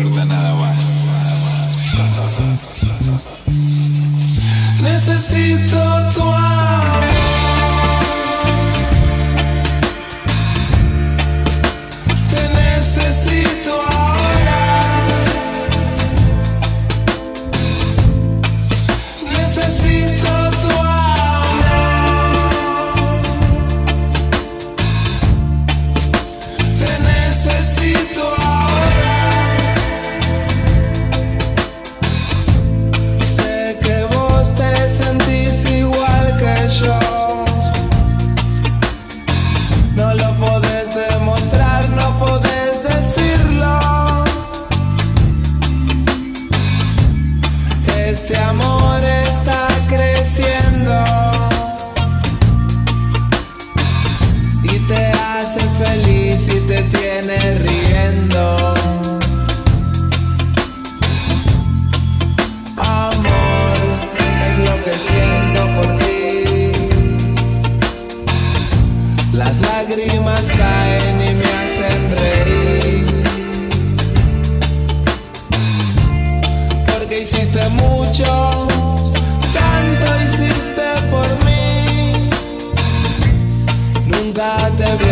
Importa nada más. Necesito tu amor. Caen y me hacen reír. Porque hiciste mucho, tanto hiciste por mí. Nunca te voy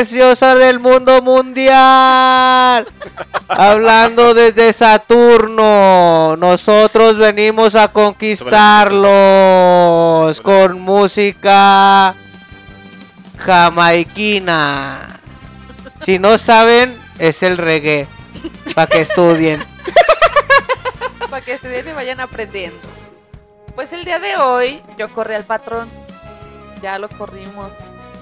preciosa del mundo mundial. Hablando desde Saturno, nosotros venimos a conquistarlos con música jamaiquina. Si no saben, es el reggae. Para que estudien. Para que estudien y vayan aprendiendo. Pues el día de hoy yo corrí al patrón. Ya lo corrimos.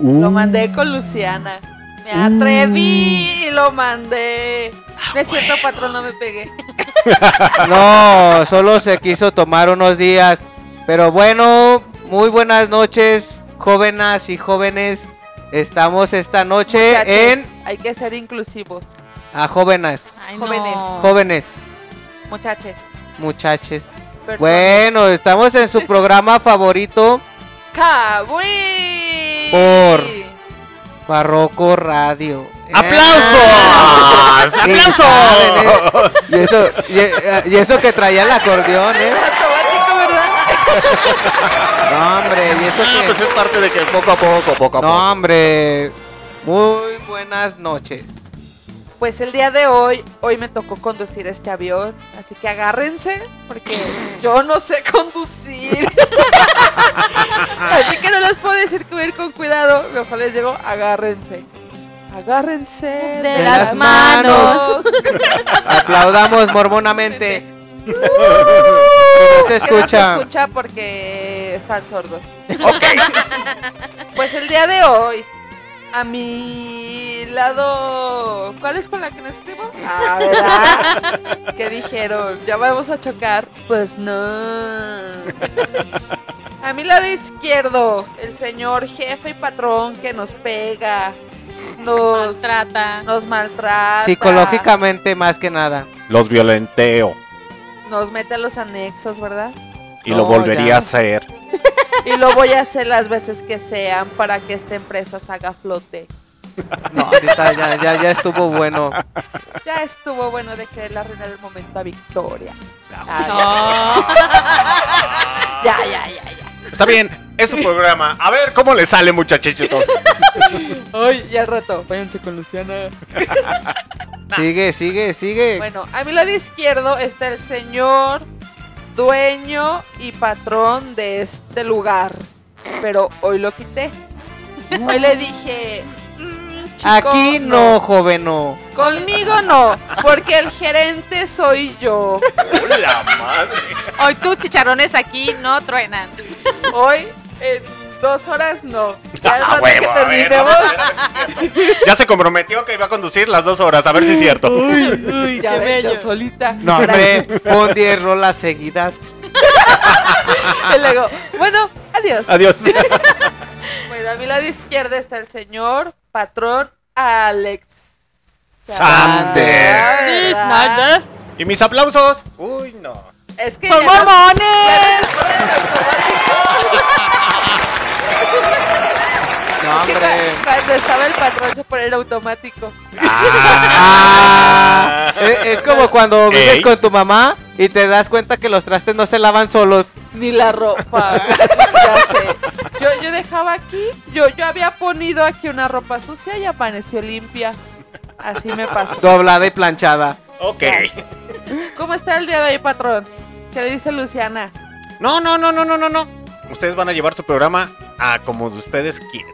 Lo mandé con Luciana. Me atreví y lo mandé. No es cierto, patrón, no me pegué. No, solo se quiso tomar unos días. Pero bueno, muy buenas noches, jóvenes y jóvenes. Estamos esta noche Muchachos, en Hay que ser inclusivos. a jóvenes, Ay, Jóvenes. no. jóvenes, muchaches. personas. Bueno, estamos en su programa favorito, ¡Kawi! Por- Barroco Radio. ¡Aplausos! ¿eh? Y eso, y, y eso que traía el acordeón, ¿eh? Automático, ¿verdad? No, hombre, y eso Ah, que... pues es parte de que poco a poco, poco a poco. No, hombre. Muy buenas noches. Pues el día de hoy, hoy me tocó conducir este avión, así que agárrense, porque yo no sé conducir. así que no les puedo decir que voy a ir con cuidado, mejor les digo, agárrense. Agárrense De las manos. Aplaudamos mormonamente. No se Que no se escucha. escucha porque están sordos. pues el día de hoy, a mi lado. ¿Cuál es con la que no escribo? Ah, ¿verdad? ¿Qué dijeron? ¿Ya vamos a chocar? Pues no. A mi lado izquierdo, el señor jefe y patrón que nos pega, nos Maltrata. nos maltrata, Psicológicamente más que nada. Los violenteo. nos mete a los anexos, ¿verdad? Y No, lo volvería ya. a hacer. Y lo voy a hacer las veces que sean para que esta empresa salga a flote. No, ahorita ya, ya, ya estuvo bueno. Ya estuvo bueno de querer arruinar el momento a Victoria. No. Ya, ya, ya, ya. Está bien, es su programa. A ver cómo le sale, muchachitos. Ay, ya al rato. Váyanse con Luciana. Sigue, sigue, sigue. Bueno, a mi lado izquierdo está el señor dueño y patrón de este lugar. Pero hoy lo quité. Hoy le dije. "Mm, chico, Aquí no, joven, no. Conmigo no, porque el gerente soy yo. ¡La madre! Hoy tus chicharrones aquí no truenan. Hoy, en dos horas, no. Ya Ah, rato huevo, que ver, si. Ya se comprometió que iba a conducir las dos horas, a ver si es cierto. ya qué ven, yo bello. solita. No, hombre, pon 10 rolas seguidas. Y luego, bueno, adiós. Adiós. Bueno, a mi lado izquierdo está el señor patrón Alex. Sander. ¿Y mis aplausos? Uy, no. Es que ¡Son ya no- mormones! No, es que hombre. cua- cuando estaba el patrón se ponía en automático. Ah, es, es como cuando vives Ey. con tu mamá y te das cuenta que los trastes no se lavan solos. Ni la ropa. ya sé. Yo, yo dejaba aquí, yo, yo había ponido aquí una ropa sucia y apareció limpia. Así me pasó. Doblada y planchada. Ok. ¿Cómo está el día de hoy, patrón? ¿Qué le dice Luciana? No, no, no, no, no, no, no. Ustedes van a llevar su programa a como ustedes quieren.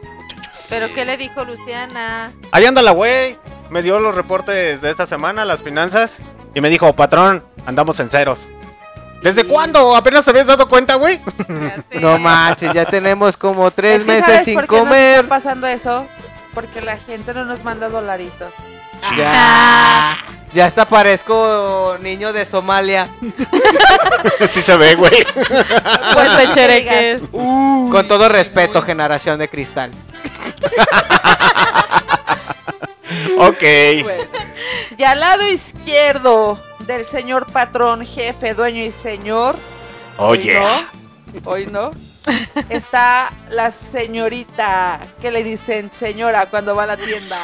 ¿Pero qué le dijo Luciana? Ahí anda la güey. Me dio los reportes de esta semana, las finanzas. Y me dijo, patrón, andamos en ceros. ¿Desde cuándo? ¿Apenas te habías dado cuenta, güey? No manches, ya tenemos como tres Es que meses ¿sabes sin por qué nos comer. está pasando eso? Porque la gente no nos manda dolaritos. Ya, ya hasta parezco niño de Somalia. sí se ve, güey. Pues no de Con todo respeto, generación de cristal. Ok. Bueno. Y al lado izquierdo del señor patrón, jefe, dueño y señor. Oye. Hoy no. Hoy no. Está la señorita que le dicen señora cuando va a la tienda.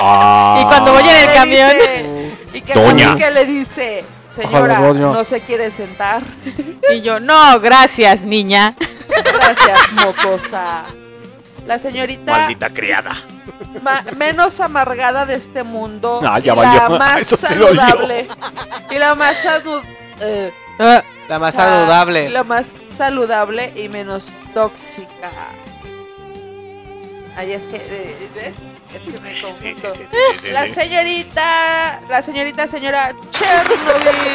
Ah. Y cuando voy en el camión. dice- y que, Doña. que le dice, señora, no se quiere sentar. Y yo, no, gracias, niña. Gracias, mocosa. La señorita Maldita criada. ma- menos amargada de este mundo. Ah, ya y valió. la más Eso sí saludable. y la más sanu- eh, Ah, La más sa- saludable. La más saludable y menos tóxica. Ay, es que. eh, ¿ves? Es que me confundo. La señorita. La señorita señora Chernobyl.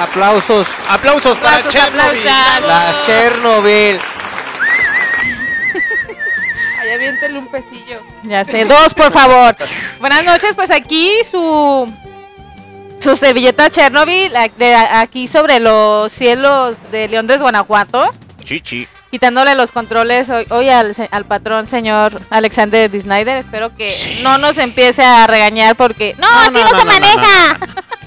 Aplausos. Aplausos para Aplausos, Chernobyl. aplausos. La Chernobyl. Aviéntele un pesillo. Ya sé, dos, por favor. Buenas noches, pues aquí su su servilleta Chernobyl, la- de aquí sobre los cielos de León de Guanajuato, Chichi. quitándole los controles hoy, hoy al, se- al patrón señor Alexander D. Snyder. Espero que no nos empiece a regañar porque no, No, así no, no, no, se no, no, maneja.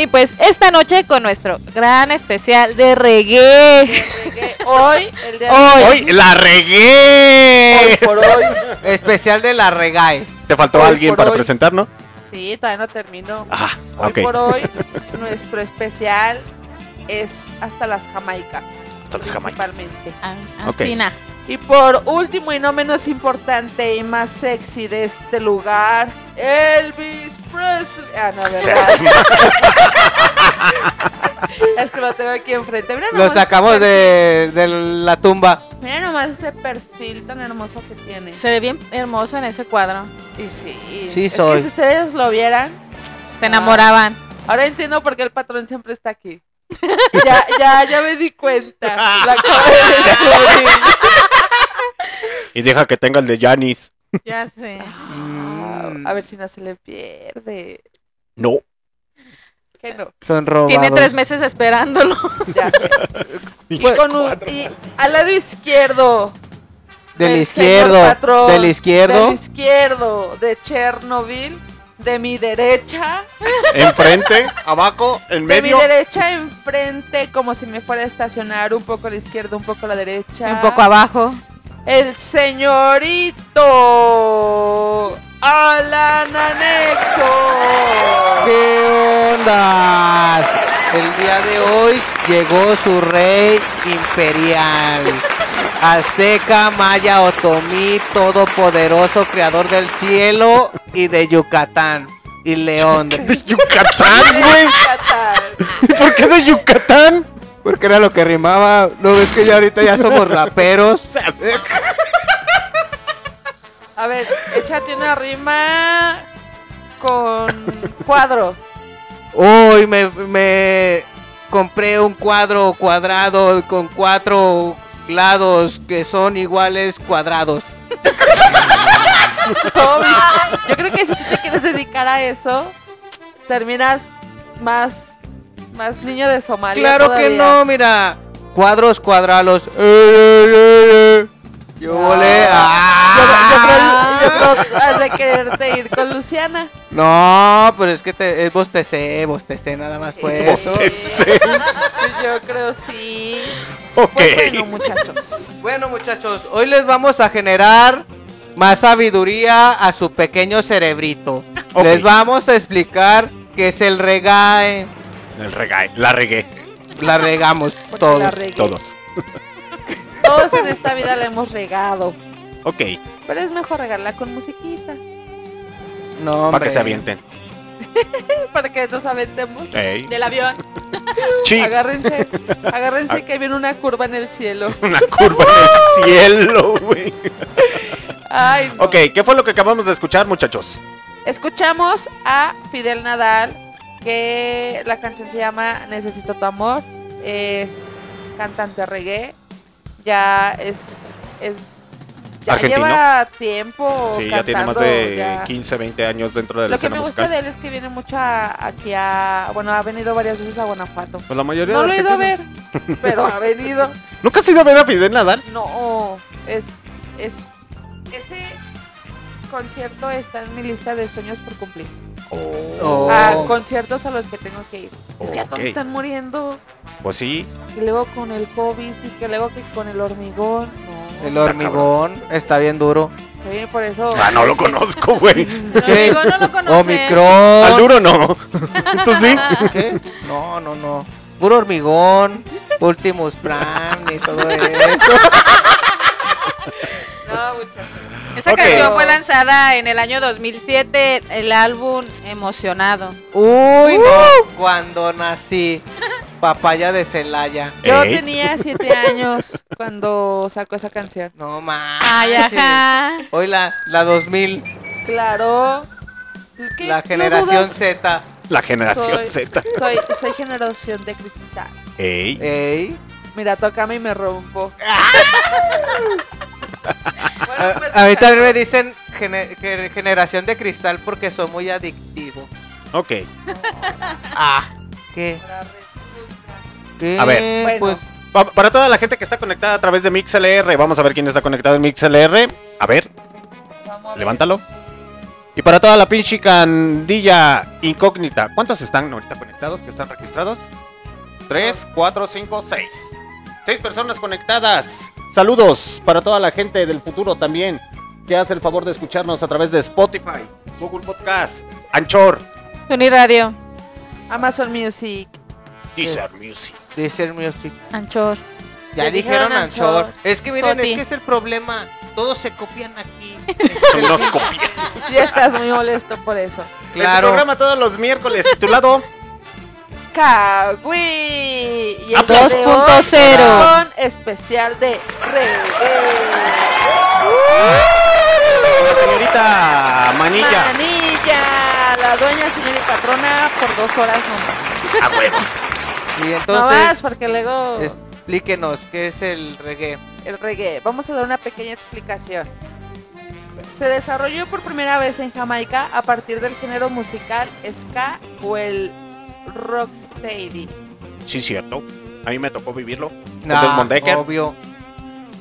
y pues esta noche con nuestro gran especial de reggae. Reggae. Hoy, el día Hoy. de ¡Hoy la hoy regué! por hoy. Especial de la regae. ¿Te faltó Hoy alguien para hoy. presentar, no? Sí, todavía no termino. Ah, Hoy por hoy, nuestro especial es hasta las Jamaicas. Hasta las Jamaicas. Principalmente. Ah, Ok. Ancina. Y por último y no menos importante y más sexy de este lugar, Elvis Presley. Ah, no, ¿verdad? es que lo tengo aquí enfrente. Mira Lo nomás sacamos ese de, de la tumba. Mira nomás ese perfil tan hermoso que tiene. Se ve bien hermoso en ese cuadro. Y sí. Sí es soy. que si ustedes lo vieran, Se enamoraban. ahora entiendo por qué el patrón siempre está aquí. ya, ya, ya me di cuenta. La acabo de descubrir. Y deja que tenga el de Janis. Ya sé. Ah, A ver si no se le pierde. No. Que no, Son robados. Tiene tres meses esperándolo. ya sé. Y, con un- y al lado izquierdo. Del izquierdo. patrón, Del izquierdo. Del izquierdo de Chernobyl. De mi derecha. Enfrente, abajo, en De mi medio. derecha enfrente, como si me fuera a estacionar. Un poco a la izquierda, un poco a la derecha. Un poco abajo. El señorito Alan Anexo. ¿Qué ondas? El día de hoy llegó su rey imperial. Azteca, Maya, Otomí, todopoderoso, creador del cielo y de Yucatán. Y León. De Yucatán, güey. Yucatán. ¿Por qué de Yucatán? Porque era lo que rimaba. ¿No ves que ya ahorita ya somos raperos? A ver, échate una rima con cuadro. Hoy me, me compré un cuadro cuadrado con cuatro lados que son iguales cuadrados. Yo creo que si tú te quieres dedicar a eso, terminas más, más niño de Somalia. Claro que no, mira. Cuadros cuadrados. Eh, eh, eh, eh. Yo volé. Yo, ¡Ah! yo creo, yo creo has de quererte ir con Luciana. No, pero es que te, es bostecé, bostecé nada más fue eso. Bostecé. Yo creo sí. Ok. Pues bueno, muchachos. Bueno, muchachos, hoy les vamos a generar más sabiduría a su pequeño cerebrito. Les vamos a explicar qué es el regae. El regae. La regué. La regamos todos. la. Todos. Todos en esta vida la hemos regado. Ok. Pero es mejor regarla con musiquita. No, Para hombre. que se avienten. Para que nos aventemos. Ey. Del avión. Sí. Agárrense. Agárrense que viene una curva en el cielo. Una curva en el cielo, güey. Ay, no. Ok, ¿qué fue lo que acabamos de escuchar, muchachos? Escuchamos a Fidel Nadal, que la canción se llama Necesito tu amor. Es cantante reggae. Ya es. es ya Argentino. lleva tiempo. Sí, ya tiene más de ya. 15, 20 años dentro de la Lo que me gusta musical. de él es que viene mucho a- aquí a. Bueno, ha venido varias veces a Guanajuato. Pues la mayoría No de lo he ido a ver, pero ha venido. ¿Nunca has ido a ver a Fidel Nadal? No, es, es. Ese concierto está en mi lista de sueños por cumplir. Oh. A conciertos a los que tengo que ir. Es que ya todos están muriendo. Pues sí. Y luego con el COVID y que luego que con el hormigón. No. El hormigón está bien duro. Sí, por eso. Ah, no lo conozco, güey. ¿Qué? No lo. Omicron. Al duro no. ¿Tú sí? ¿Qué? No, no, no. Puro hormigón. Ultimus Prime y todo eso. No, muchachos. Esa canción fue lanzada en el año 2007, el álbum Emocionado. Uy, no, cuando nací. Papaya de Celaya. Yo tenía siete años cuando sacó esa canción. No más. Ay, ajá. Hoy la, la 2000, Claro. ¿Qué? la ¿No generación? Z. La generación Soy- Z. Soy, soy generación de cristal. Ey. Ey. Mira, tócame y me rompo. Bueno, A, pues, a mí también me dicen generación de cristal porque soy muy adictivo. Ok. Ah, ¿qué? ¿Qué? A ver. Bueno. Pues, Pa- Para toda la gente que está conectada a través de MixLR, vamos a ver quién está conectado en MixLR. A ver, vamos a ver. levántalo. Y para toda la pinche candilla incógnita, ¿cuántos están ahorita conectados que están registrados? Tres, cuatro, cinco, seis. Seis personas conectadas. Saludos para toda la gente del futuro también, que hace el favor de escucharnos a través de Spotify, Google Podcast, Anchor, Uniradio, Amazon Music. Deezer Music. Deezer Music. Anchor. Ya dijeron dijeron Anchor. Anchor. Es que miren, Spotify. es que es el problema. Todos se copian aquí. Se nos copia. Ya estás muy molesto por eso. Claro. programa todos los miércoles titulado Cagüí. Y el Aplausos. día de hoy 2.0. Con especial de reggae. la señorita Manilla. Manilla. La dueña, señora y patrona por dos horas nomás. A huevo. Y no entonces, más, porque luego explíquenos qué es el reggae. el reggae. Vamos a dar una pequeña explicación. Se desarrolló por primera vez en Jamaica a partir del género musical ska o el rocksteady. Sí, cierto. A mí me tocó vivirlo. Nah, Desmond Decker. Obvio.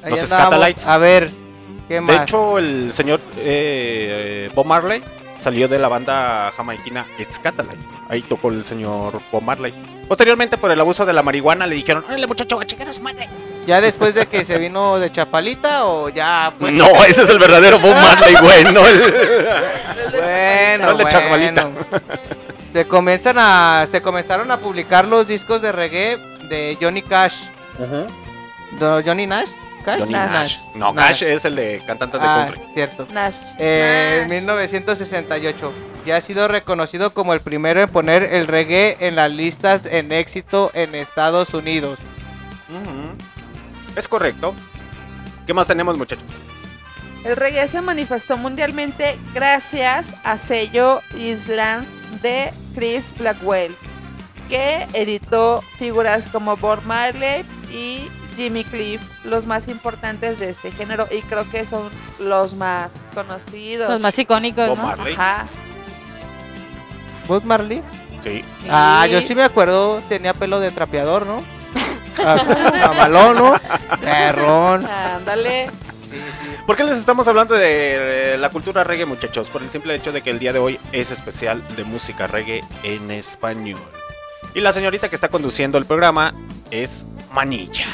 Ahí Los. Scatalites. A ver, ¿qué De hecho, el señor eh, Bob Marley salió de la banda jamaiquina Scatalites. Ahí tocó el señor Bob Marley. Posteriormente, por el abuso de la marihuana, le dijeron: ¡Órale, muchacho, a a su madre! ¿Ya después de que se vino de Chapalita o ya fue? No, ese es el verdadero Bob Marley, güey. No el... El de Bueno, el de Chapalita. bueno. Se comienzan a se comenzaron a publicar los discos de reggae de Johnny Cash. ¿De Johnny Nash? ¿Cash? Johnny Nash. Nash. No, Nash. Cash es el de cantantes de Ah, country. cierto. Nash. Eh, Nash. 1968. Ya ha sido reconocido como el primero en poner el reggae en las listas en éxito en Estados Unidos. Es correcto. ¿Qué más tenemos, muchachos? El reggae se manifestó mundialmente gracias a sello Island de Chris Blackwell, que editó figuras como Bob Marley y Jimmy Cliff, los más importantes de este género, y creo que son los más conocidos. Los más icónicos, Bob ¿no? Marley. Ajá. Bob Marley. Sí. Ah, yo sí me acuerdo, tenía pelo de trapeador, ¿no? Ah, Mamalón, ¿no? Perrón. Ándale. Sí, sí. ¿Por qué les estamos hablando de eh, la cultura reggae, muchachos? Por el simple hecho de que el día de hoy es especial de música reggae en español. Y la señorita que está conduciendo el programa es Manilla.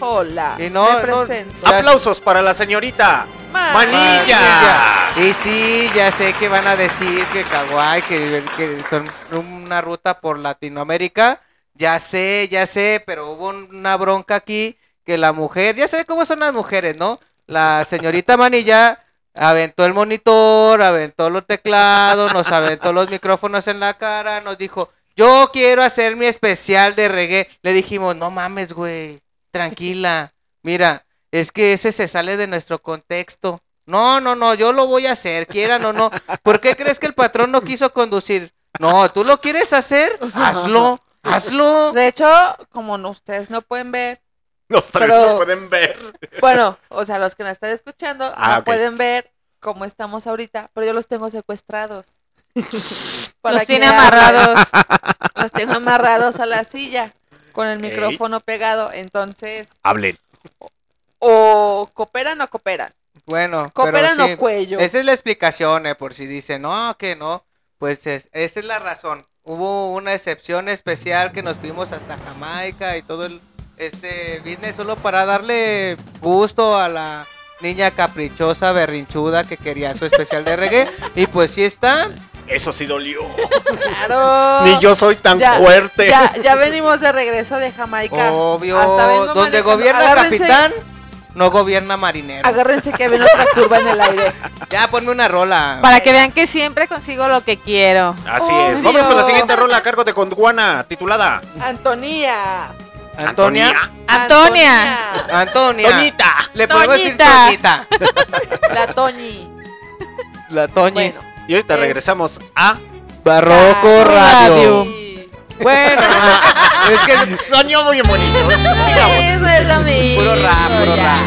Hola. Y no, me no- presento. Aplausos para la señorita Ma- Manilla. Y sí, ya sé que van a decir que kawaii, que, que son una ruta por Latinoamérica. Ya sé, ya sé, pero hubo una bronca aquí que la mujer, ya sé cómo son las mujeres, ¿no? La señorita Manilla aventó el monitor, aventó los teclados, nos aventó los micrófonos en la cara, nos dijo, yo quiero hacer mi especial de reggae. Le dijimos, no mames, güey, tranquila, mira, es que ese se sale de nuestro contexto. No, no, no, yo lo voy a hacer, quieran o no. ¿Por qué crees que el patrón no quiso conducir? No, ¿tú lo quieres hacer? Hazlo, hazlo. De hecho, como ustedes no pueden ver, Los tres Pero- no pueden ver. bueno, o sea, los que nos están escuchando Ah, no pueden ver cómo estamos ahorita, pero yo los tengo secuestrados. Los tiene amarrados. Los tengo amarrados a la silla con el Ey. micrófono pegado. Entonces, Hablen. o cooperan o cooperan. Bueno, Cooperan pero sí, o cuello. Esa es la explicación, eh, por si dicen, no, que no. Pues es- esa es la razón. Hubo una excepción especial que nos fuimos hasta Jamaica y todo el este business solo para darle gusto a la niña caprichosa, berrinchuda que quería su especial de reggae. Y pues sí está. Eso sí dolió. Claro. Ni yo soy tan Ya- fuerte. Ya, ya venimos de regreso de Jamaica. Obvio. Hasta Donde gobierna Agárrense- capitán, no gobierna marinero. Agárrense que viene otra curva en el aire. Ya, ponme una rola. Para que vean que siempre consigo lo que quiero. Así Obvio. es. Vamos con la siguiente rola a cargo de Gondwana, titulada Antonía. Antonia. Antonia. Antonia. Toñita. Le podemos decir Toñita. La Toñi. La Toñis. Bueno. Y ahorita Es- regresamos a Barroco Radio. Bueno, es que Soñó muy bonito. Sigamos. Eso es lo mismo. puro rap, puro ya. rap.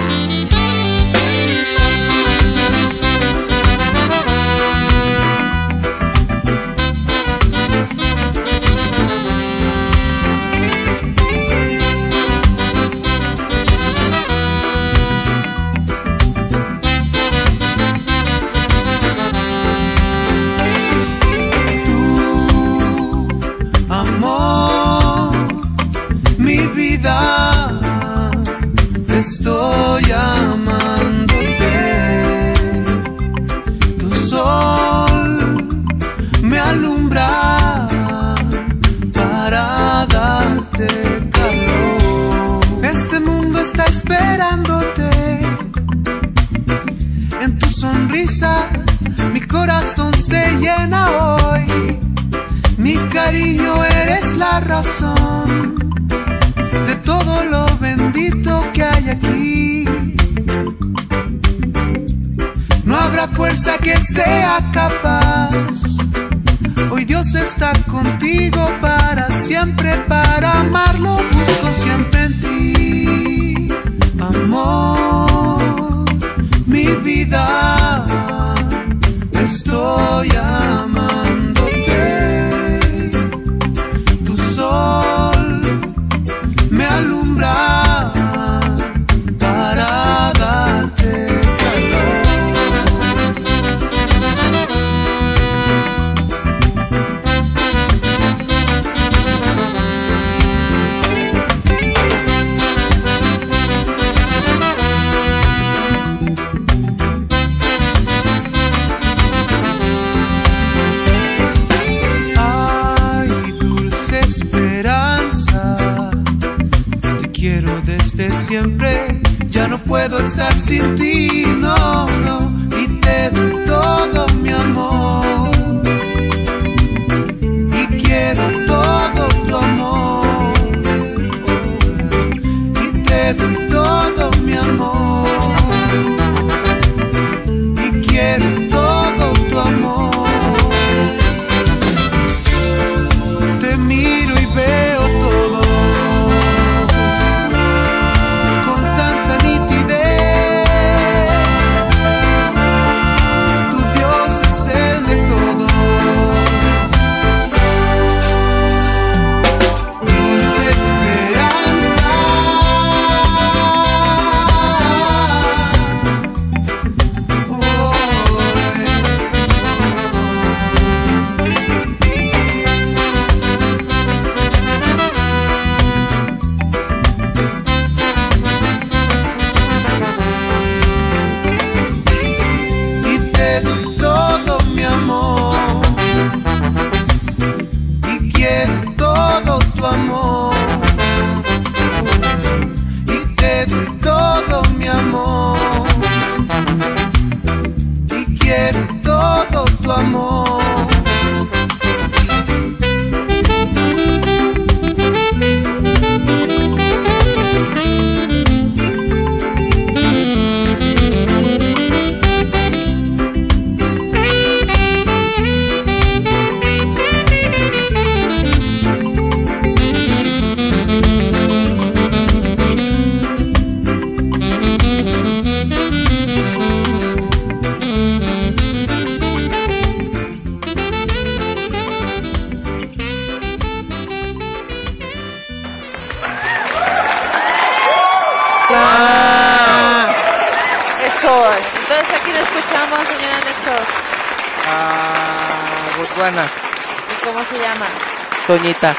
Toñita.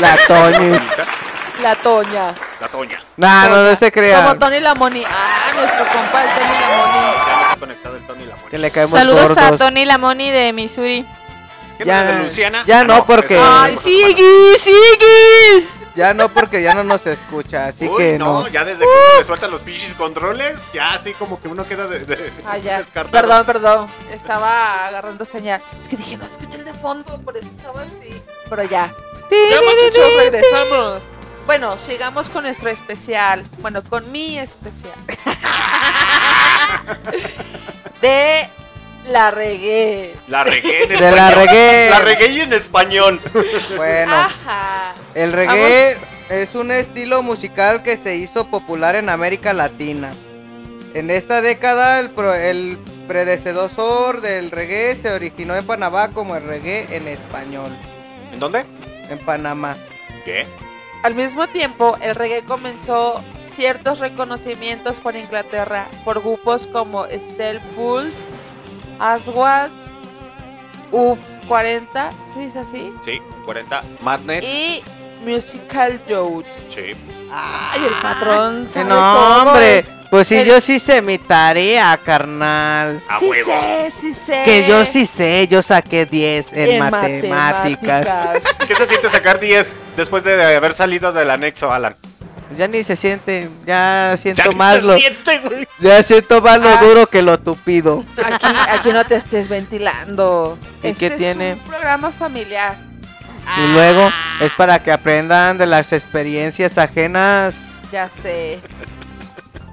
La Toñis. La Toña. La Toña. Nah, no, no se Como crean. Tony Lamoni. Ah, nuestro compa, el Tony Lamoni. conectado el Tony Lamoni. Que le caemos Saludos gordos. a Tony Lamoni de Missouri. ¿Qué Ya- de Luciana? ya Ah, no, porque- Ay, de- ¡Siguis! Ya no, porque ya no nos escucha, así Uy, que no, no. ya desde que uno le suelta los pinches controles, ya así como que uno queda de, de- Ah, ya. descartado. Perdón, perdón. Estaba agarrando señal. Es que dije, no escuché el de fondo, por eso estaba así. Pero ya. Ya, muchachos, regresamos. Bueno, sigamos con nuestro especial. Bueno, con mi especial. de la regué. La regué en De español. la regué. La regué y en español. Bueno, Ajá. el reggae es un estilo musical que se hizo popular en América Latina. En esta década, el, pro- el predecesor del reggae se originó en Panamá como el reggae en español. ¿En dónde? En Panamá. ¿Qué? Al mismo tiempo, el reggae comenzó ciertos reconocimientos por Inglaterra por grupos como Steel Bulls, Aswad, U40, ¿sí es así? Sí, 40. Madness. Y Musical Youth. Sí. Ay, el patrón sabe no, hombre. es- Pues sí, el- yo sí sé mi tarea, carnal. A Sí huevo. sé, sí sé. Que yo sí sé, yo saqué 10 en, matemáticas. matemáticas. ¿Qué se siente sacar 10 después de haber salido del anexo, Alan? Ya ni se siente, ya siento Ya más lo, siente, ya siento más lo Ah. duro que lo tupido. Aquí, aquí no te estés ventilando. ¿Y este qué tiene? Es un programa familiar. Y luego es para que aprendan de las experiencias ajenas. Ya sé.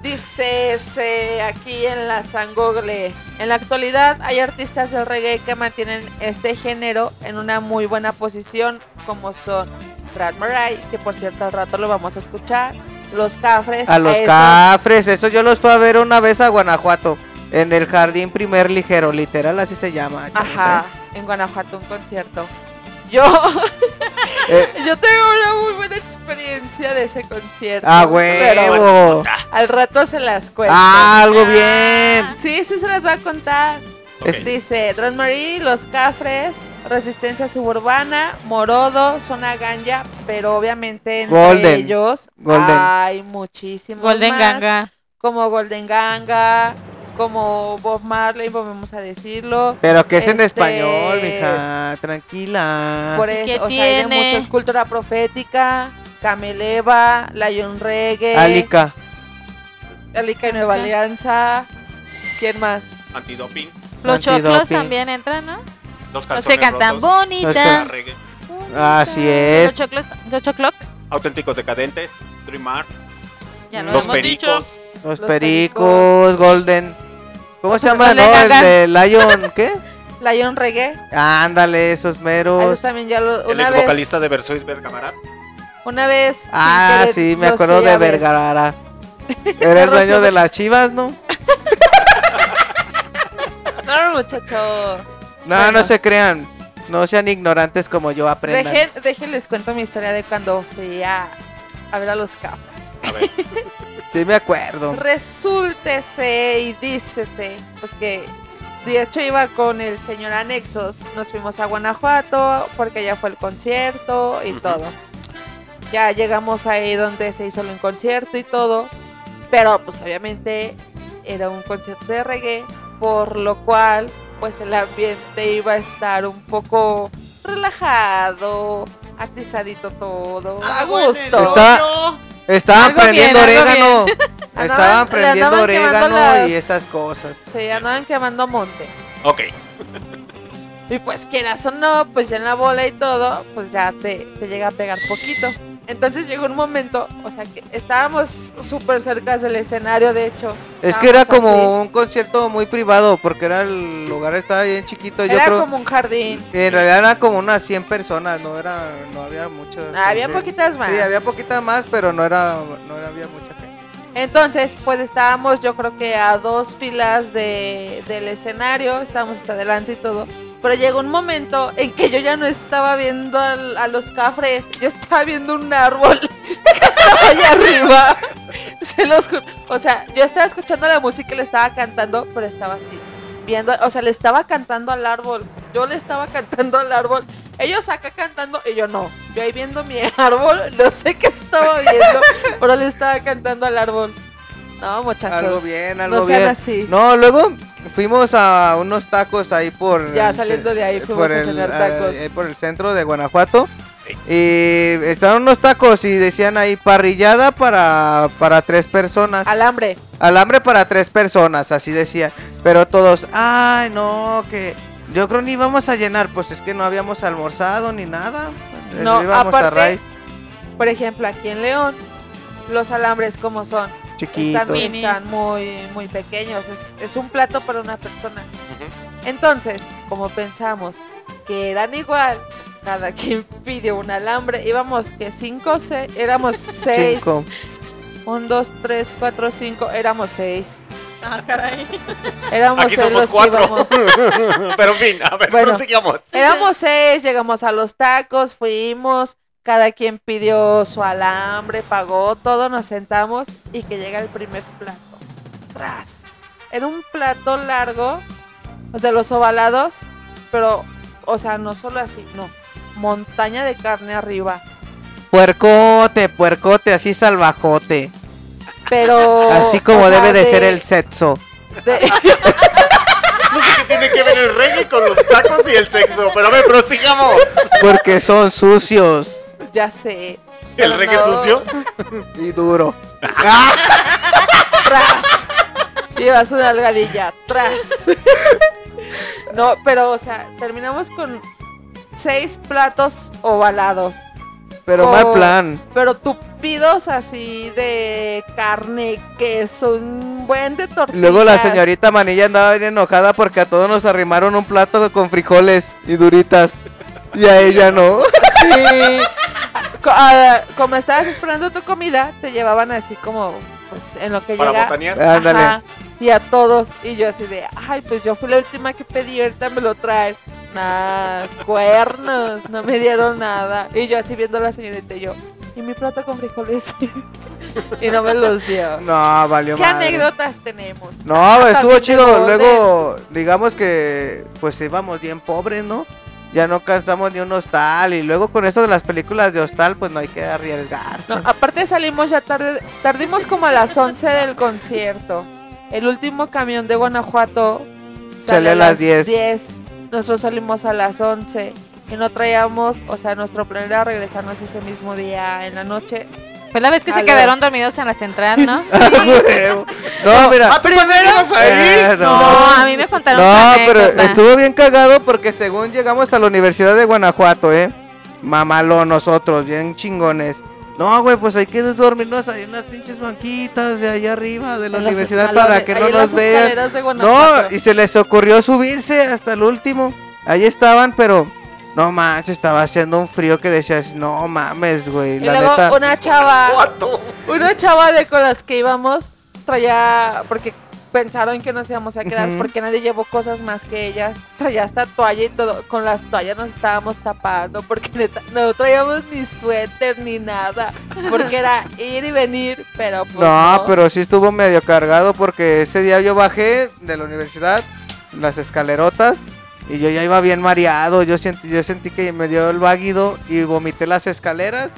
Dice se aquí en la Sangogle. En la actualidad hay artistas del reggae que mantienen este género en una muy buena posición, como son Brad Murray, que por cierto al rato lo vamos a escuchar. Los Cafres. A los cafres, eso yo los fui a ver una vez a Guanajuato. En el jardín primer ligero, literal así se llama. chavos, Ajá, en Guanajuato un concierto. Yo, ¿eh? Eh, yo tengo una muy buena experiencia de ese concierto. ¡A pero huevo! al rato se las cuento. ¡Ah, algo bien! Sí, sí se las voy a contar. Ok. Dice Marie, Los Cafres, Resistencia Suburbana, Morodo, Zona Ganja, pero obviamente entre Golden. ellos Golden. hay muchísimos Golden más, Ganga. como Golden Ganga, como Bob Marley, volvemos a decirlo. Pero que es en Este- español, mija, tranquila. Por ¿Qué eso, o sea, hay de tiene? muchos cultura profética, Cameleva, Lion Reggae, Alica. Alica y Nueva. Alianza. ¿Quién más? Antidoping. Los choclos Antidoping. también entran, ¿no? Los No calzones se cantan rotos. O bonita. sea, Reggae. Así es. los chocloc. Auténticos decadentes. Dreamar. Ya lo Los pericos. Los Los pericos, Golden. ¿Cómo se llama? No, el de Lion, ¿qué? Lion Reggae. Ándale, esos Esos meros. también ya lo, El ex vez, vocalista de Versois Bergamarat. una vez. Ah, querer, sí, me acuerdo de. Vergara. Era el dueño de las chivas, ¿no? No, muchacho. No, Bueno. no se crean. No sean ignorantes como yo, aprendan. Dejen, déjenles cuento mi historia de cuando fui a, a ver a los. A ver. Sí me acuerdo. Resúltese y dícese, pues que de hecho iba con el señor Anexos. Nos fuimos a Guanajuato porque allá fue el concierto y todo. Ya llegamos ahí donde se hizo el concierto y todo. Pero pues obviamente era un concierto de reggae, por lo cual pues el ambiente iba a estar un poco relajado, atizadito todo, a gusto. Está- Estaban prendiendo bien, orégano. Andaban- Estaban prendiendo orégano y esas cosas. Se andaban quemando monte. Ok. Y pues quieras o no, pues ya en la bola y todo, pues ya te, te llega a pegar poquito. Entonces llegó un momento, o sea que estábamos súper cerca del escenario, de hecho. Es que era así. como un concierto muy privado porque era el lugar estaba bien chiquito. Yo Era creo como un jardín. en realidad eran como unas 100 personas, no era no había mucho. Había poquitas más. Sí, había poquita más, pero no era no era- había mucha gente. Entonces, pues estábamos yo creo que a dos filas de, del escenario, estábamos hasta adelante y todo. Pero llegó un momento en que yo ya no estaba viendo a los cafres, yo estaba viendo un árbol que estaba allá arriba. Se los o sea, yo estaba escuchando la música y le estaba cantando, pero estaba así, viendo, o sea, le estaba cantando al árbol. Yo le estaba cantando al árbol. Ellos acá cantando y yo no. Yo ahí viendo mi árbol, no sé qué estaba viendo, pero le estaba cantando al árbol. No, muchachos. Algo bien, algo no sean bien. así. No, luego fuimos a unos tacos ahí por... Ya el saliendo de ahí fuimos a cenar el, tacos. eh, por el centro de Guanajuato. Y estaban unos tacos y decían ahí parrillada para, para tres personas. Alambre. Alambre para tres personas, así decía. Pero todos, ay, no, que yo creo ni íbamos a llenar. Pues es que no habíamos almorzado ni nada. No, íbamos aparte, Por ejemplo, aquí en León, los alambres como son. Chiquitos. Están, están muy, muy pequeños. Es, es un plato para una persona. Entonces, como pensamos que eran igual, cada quien pidió un alambre. Íbamos que cinco, se, éramos seis. Cinco. Un, dos, tres, cuatro, cinco. Éramos seis. Ah, caray. Éramos Aquí seis somos los que cuatro. íbamos. Pero en fin, a ver, Bueno. prosigamos. Éramos seis, llegamos a los tacos, fuimos, cada quien pidió su alambre, pagó todo, nos sentamos y que llega el primer plato. Tras. Era un plato largo de los ovalados, pero, o sea, no solo así, no. Montaña de carne arriba. Puercote, puercote, así salvajote. Pero. Así como o sea, debe de, ser el sexo. de- No sé qué tiene que ver el reggae con los tacos y el sexo, pero a ver, prosigamos. Porque son sucios ya sé. ¿El reggae no. sucio? y duro. tras. Llevas una algadilla, tras. No, pero, o sea, terminamos con seis platos ovalados. Pero mal plan. Pero tupidos así de carne, queso, un buen de tortillas. Luego la señorita Manilla andaba bien enojada porque a todos nos arrimaron un plato con frijoles y duritas. Y a ella no. Sí. Co- ah, Como estabas esperando tu comida, te llevaban así como pues, en lo que Para llega. botanear. Ándale. Y a todos. Y yo así de, ay, pues yo fui la última que pedí, ahorita me lo traen. Nah, cuernos, no me dieron nada. Y yo así viendo a la señorita y yo, ¿y mi plato con frijoles? y no me los dio. No, valió ¿Qué madre. anécdotas tenemos? No, estuvo chido. Luego, digamos que pues íbamos bien pobres, ¿no? Ya no cansamos ni un hostal. Y luego con esto de las películas de hostal, pues no hay que arriesgarse. No, aparte salimos ya tarde, tardimos como a las 11 del concierto. El último camión de Guanajuato Sale a las 10. Nosotros salimos a las 11 y no traíamos, o sea, nuestro plan era regresarnos ese mismo día en la noche. Fue la vez que se quedaron dormidos en la central, ¿no? No, mira. ¿Ah, tú también ibas ahí? Eh, No, no. a mí me contaron No, pero anécdota. estuvo bien cagado porque según llegamos a la Universidad de Guanajuato, ¿eh? Mamalo nosotros, bien chingones. No, güey, pues hay que dormirnos ahí en las pinches banquitas de allá arriba de la En universidad para que no nos vean. No, y se les ocurrió subirse hasta el último. Ahí estaban, pero no manches, estaba haciendo un frío que decías, no mames, güey, Y la luego neta. una chava, ¿Cuánto? una chava de con las que íbamos traía, porque pensaron que nos íbamos a quedar porque nadie llevó cosas más que ellas. Traía hasta toalla y todo. Con las toallas nos estábamos tapando porque neta, no traíamos ni suéter ni nada. Porque era ir y venir, pero pues no, no. pero sí estuvo medio cargado porque ese día yo bajé de la universidad, las escalerotas, y yo ya iba bien mareado. Yo sentí, yo sentí que me dio el váguido y vomité las escaleras.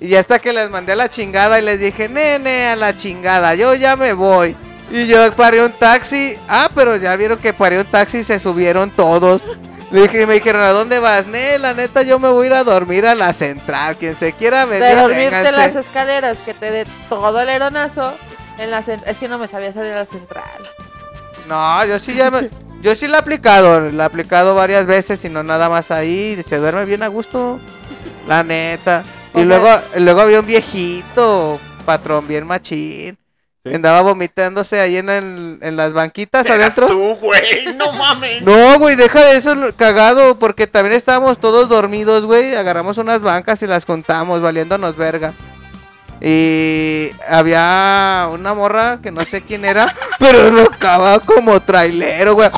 Y ya hasta que les mandé a la chingada y les dije, nene, a la chingada, yo ya me voy. Y yo paré un taxi. Ah, pero ya vieron que paré un taxi y se subieron todos. Le dije, me dijeron, ¿a dónde vas? Ne, la neta, yo me voy a ir a dormir a la central. Quien se quiera venir, de dormirte en vénganse". las escaleras, que te dé todo el aeronazo. En la es que no me sabía salir a la central. No, yo sí ya me- yo sí la he aplicado, la he aplicado varias veces y no nada más ahí, se duerme bien a gusto. La neta. O Y sea- luego luego había un viejito, patrón bien machín. Sí. Andaba vomitándose ahí en, el- en las banquitas adentro. tú, güey, no mames. No, güey, deja de eso cagado, porque también estábamos todos dormidos, güey. Agarramos unas bancas y las contamos, valiéndonos verga. Y había una morra que no sé quién era, pero rocaba como trailero, güey.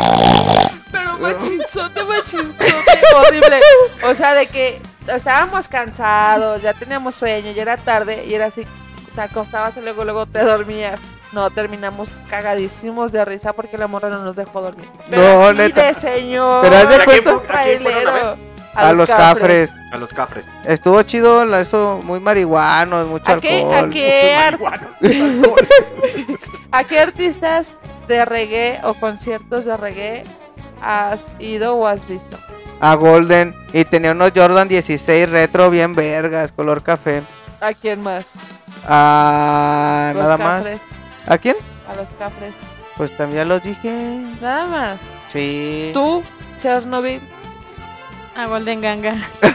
Pero machinzote, machinzote, horrible. O sea, de que estábamos cansados, ya teníamos sueño, ya era tarde y era así, te acostabas y luego, luego te dormías. No, terminamos cagadísimos de risa porque la morra no nos dejó dormir. Pero No, así neta. de señor. Pero haz de ¿A quién cuenta- fu- a a. A los cafres. A los cafres. Estuvo chido, la- eso muy marihuanos, mucho ¿A qué, alcohol. a, qué ar- Marihuana. ¿A qué artistas de reggae o conciertos de reggae has ido o has visto? A Golden. Y tenía unos Jordan 16 retro bien vergas, color café. ¿A quién más? Ah, Los nada más. cafres. ¿A quién? A los cafres. Pues también los dije. Nada más. Sí. ¿Tú, Chernobyl? A Golden Ganga.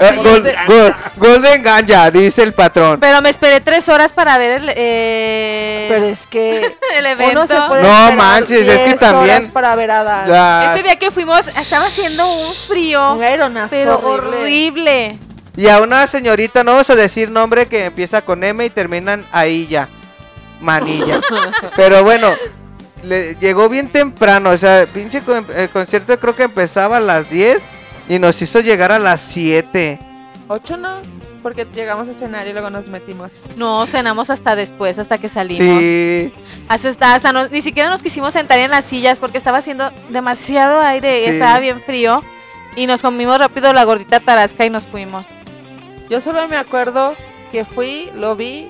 Eh, Sí, Gol- te- Gol- Golden Ganja, dice el patrón. Pero me esperé tres horas para ver el, eh, Pero es que el evento. uno se puede No manches, es que 10 también- horas para ver a Dan. Las- Ese día que fuimos estaba haciendo un frío, Un aeronazo pero horrible. horrible. Y a una señorita, no vamos a decir nombre, que empieza con M y terminan ahí ya. Manilla. Pero bueno, le llegó bien temprano. O sea, pinche con- el concierto creo que empezaba a las 10 y nos hizo llegar a las 7. ¿Ocho no? Porque llegamos a escenario y luego nos metimos. No, cenamos hasta después, hasta que salimos. Sí, Hasta, hasta- hasta no- ni siquiera nos quisimos sentar en las sillas porque estaba haciendo demasiado aire y Sí. estaba bien frío. Y nos comimos rápido la gordita tarasca y nos fuimos. Yo solo me acuerdo que fui, lo vi,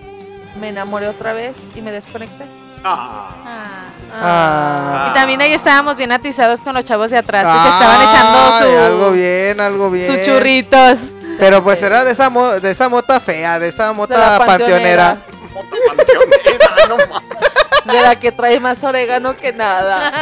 me enamoré otra vez y me desconecté. Ah. Ah. Y también ahí estábamos bien atizados con los chavos de atrás que se estaban echando Ay, su, algo bien, algo bien. sus churritos. Pero pues era de esa, mo- de esa mota fea, de esa De mota la panteonera. De la que trae más orégano que nada.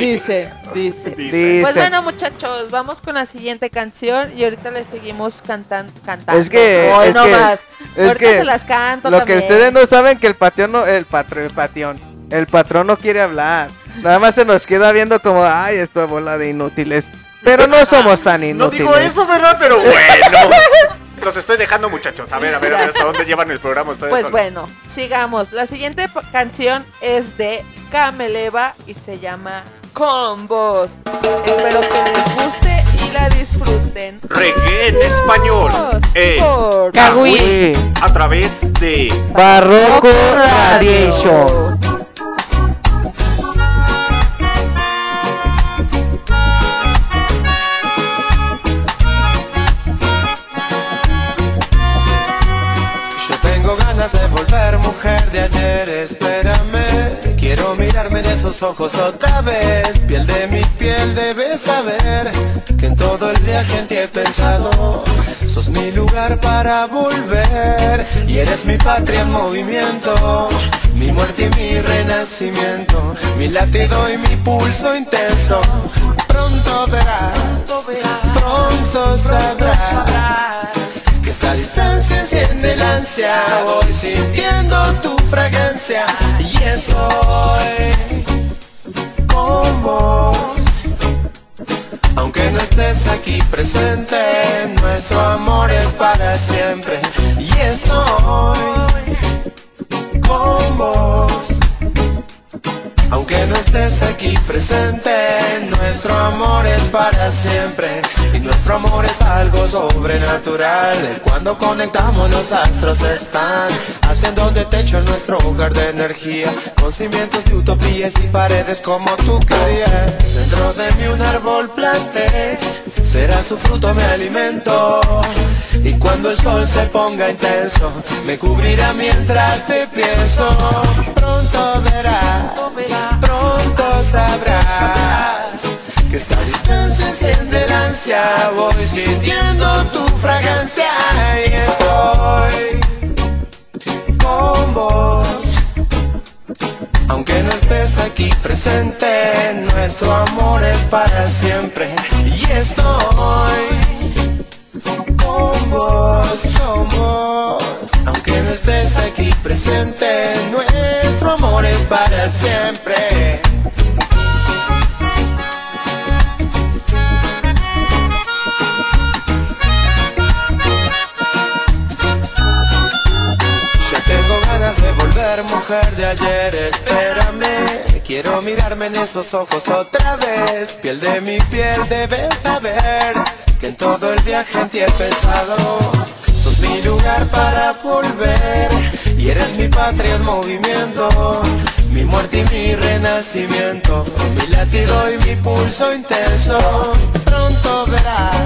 Dice, dice. Dice. Pues bueno, muchachos, vamos con la siguiente canción y ahorita le seguimos cantan, cantando. Es que- Hoy es no que- más. es ahorita que se las canto Lo también. que ustedes no saben que el patrón no, el patrón, el patrón, el patrón no quiere hablar. Nada más se nos queda viendo como, ay, esto bola de inútiles. Pero no somos tan No inútiles. digo eso, ¿verdad? Pero bueno. Los estoy dejando, muchachos. A ver, a ver, a ver hasta dónde llevan el programa ustedes. Pues solos. bueno, sigamos. La siguiente canción es de Cameleva y se llama Combos. Espero que les guste y la disfruten. Reggae en español. Eh, por Cagüí. A través de Barroco Radiation. Espérame. Quiero mirarme de esos ojos otra vez. Piel de mi piel, debes saber que en todo el viaje en ti he pensado. Sos mi lugar para volver y eres mi patria en movimiento. Mi muerte y mi renacimiento, mi latido y mi pulso intenso. Pronto verás, pronto sabrás esta distancia enciende el ansia. Voy sintiendo tu fragancia y estoy con vos. Aunque no estés aquí presente, nuestro amor es para siempre y estoy con vos. Aunque no estés aquí presente, nuestro amor es para siempre. Y nuestro amor es algo sobrenatural. Cuando conectamos los astros están haciendo de techo nuestro hogar de energía. Con cimientos de utopías y paredes como tú querías. Dentro de mí un árbol planté, será su fruto mi alimento. Y cuando el sol se ponga intenso, me cubrirá mientras te pienso. Pronto verás, pronto sabrás que esta distancia enciende el ansia. Voy sintiendo tu fragancia y estoy con vos. Aunque no estés aquí presente, nuestro amor es para siempre. Y estoy con vos, con vos. Aunque no estés aquí presente, nuestro amor es para siempre. Mujer de ayer, espérame. Quiero mirarme en esos ojos otra vez. Piel de mi piel debes saber Que en todo el viaje en ti he pensado. Sos mi lugar para volver Y eres mi patria en movimiento. Mi muerte y mi renacimiento. Mi latido y mi pulso intenso. Pronto verás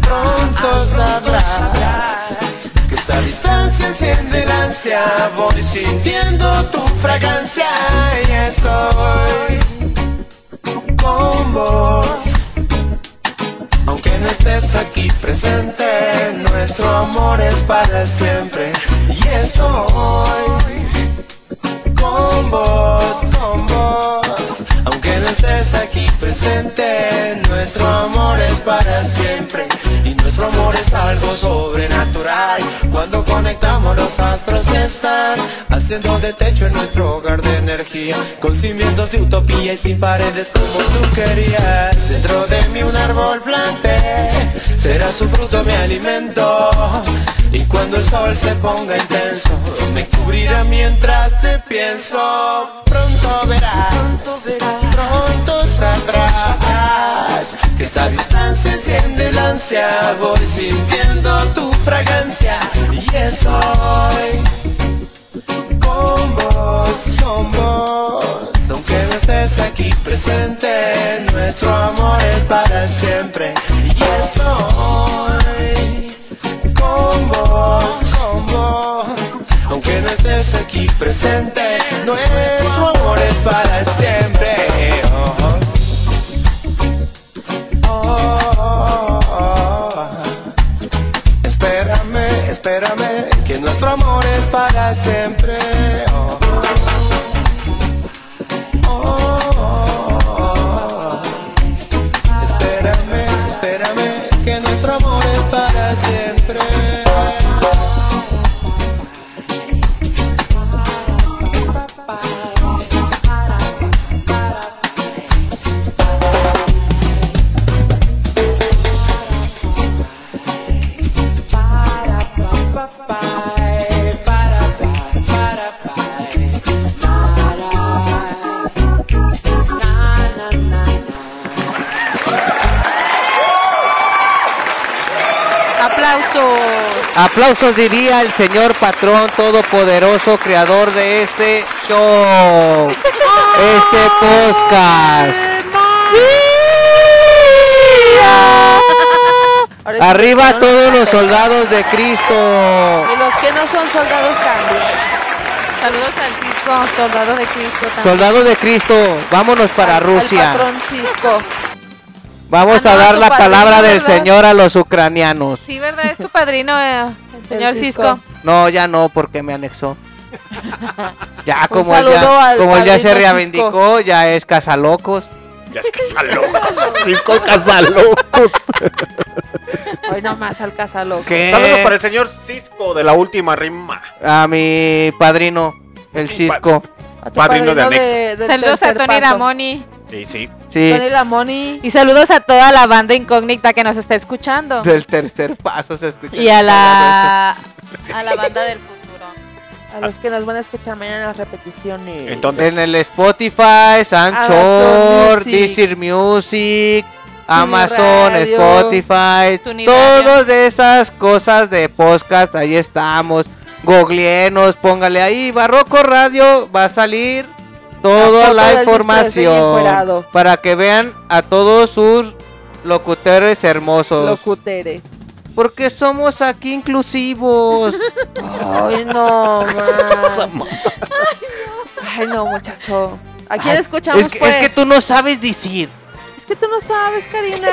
Pronto sabrás esta distancia enciende el ansia, voy sintiendo tu fragancia y estoy con vos. Aunque no estés aquí presente, nuestro amor es para siempre y estoy con vos, con vos. Aunque no estés aquí presente, nuestro amor es para siempre. Nuestro amor es algo sobrenatural. Cuando conectamos los astros están haciendo de techo en nuestro hogar de energía. Con cimientos de utopía y sin paredes como tú querías. Dentro de mí un árbol planté, será su fruto mi alimento. Y cuando el sol se ponga intenso, me cubrirá mientras te pienso. Pronto verás, pronto sabrás que esta distancia enciende el ansia. Voy sintiendo tu fragancia y estoy con vos, con vos. Aunque no estés aquí presente, nuestro amor es para siempre y estoy con vos. Aunque no estés aquí presente, nuestro amor es para siempre. Oh, oh, oh. Espérame, espérame, que nuestro amor es para siempre. Aplausos diría el señor patrón todopoderoso, creador de este show, este podcast. Arriba no todos nos los soldados de Cristo. Y los que no son soldados también. Saludos al Cisco, soldado de Cristo. también. Soldados de Cristo, vámonos para Al- Rusia. Al patrón Cisco. Vamos Ah, a dar la padrino, palabra del señor a los ucranianos. Sí, ¿verdad? Es tu padrino, eh, señor El Cisco. Cisco. No, ya no, porque me anexó. Ya, Un como él ya, al como él ya se reivindicó, ya es casalocos. Ya es casalocos. Cisco casalocos. Hoy nomás al casalo. ¿Qué? Saludos para el señor Cisco de la última rima. A mi padrino, el Cisco. A tu Padrino de anexo. del Saludos a tercer Tony paso. Ramoni. Sí, sí. Sí, Tony Lamoni. Y saludos a toda la banda incógnita que nos está escuchando. del tercer paso se escucha. Y a la a la banda del futuro. A los que nos van a escuchar mañana en las repeticiones. Entonces, En el Spotify, Sanchor. Deezer Music, Amazon, Radio, Spotify, todas esas cosas de podcast, ahí estamos. Googleenos, póngale ahí, Barroco Radio, va a salir toda la, información para que vean a todos sus locutores hermosos. Locuteres. porque somos aquí inclusivos. Ay, no, más. Ay, no, muchacho. ¿A quién Ay, escuchamos, es, que, pues? es que tú no sabes decir. Es que tú no sabes, Karina.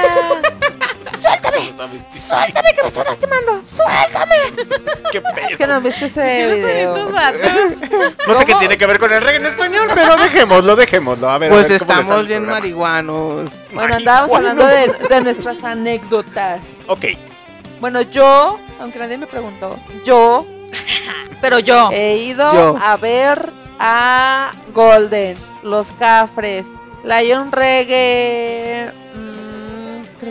¡Suéltame! ¡Suéltame que me estás lastimando! ¡Suéltame! qué pedo. Es que no viste ese video. No sé qué tiene que ver con el reggae en español, pero dejémoslo, dejémoslo. A ver, a Pues ver cómo estamos bien marihuanos. Bueno, andábamos hablando de, de nuestras anécdotas. Ok. Bueno, yo, aunque nadie me preguntó, yo Pero yo. he ido Yo. a ver a Golden, Los Cafres, Lion Reggae.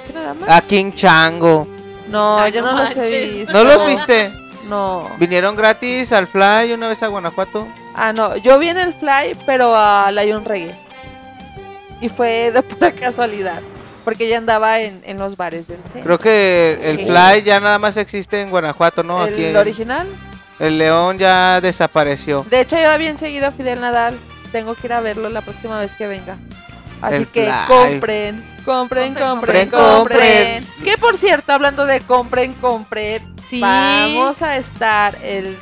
Creo que nada más. A King Chango. No, Ay, yo no no, los he manches. visto. ¿No los viste? No. Vinieron gratis al Fly una vez a Guanajuato. Ah, no. Yo vi en el Fly, pero a Lion Reggae. Y fue de pura casualidad. Porque ya andaba en, en los bares del centro. Creo que el Sí. Fly ya nada más existe en Guanajuato, ¿no? el Aquí en- original. el León ya desapareció. De hecho, iba bien seguido a Fidel Nadal. Tengo que ir a verlo la próxima vez que venga. Así El que Fly. compren, compren, compren, compren. Que por cierto, hablando de compren, compren, Sí. vamos a estar el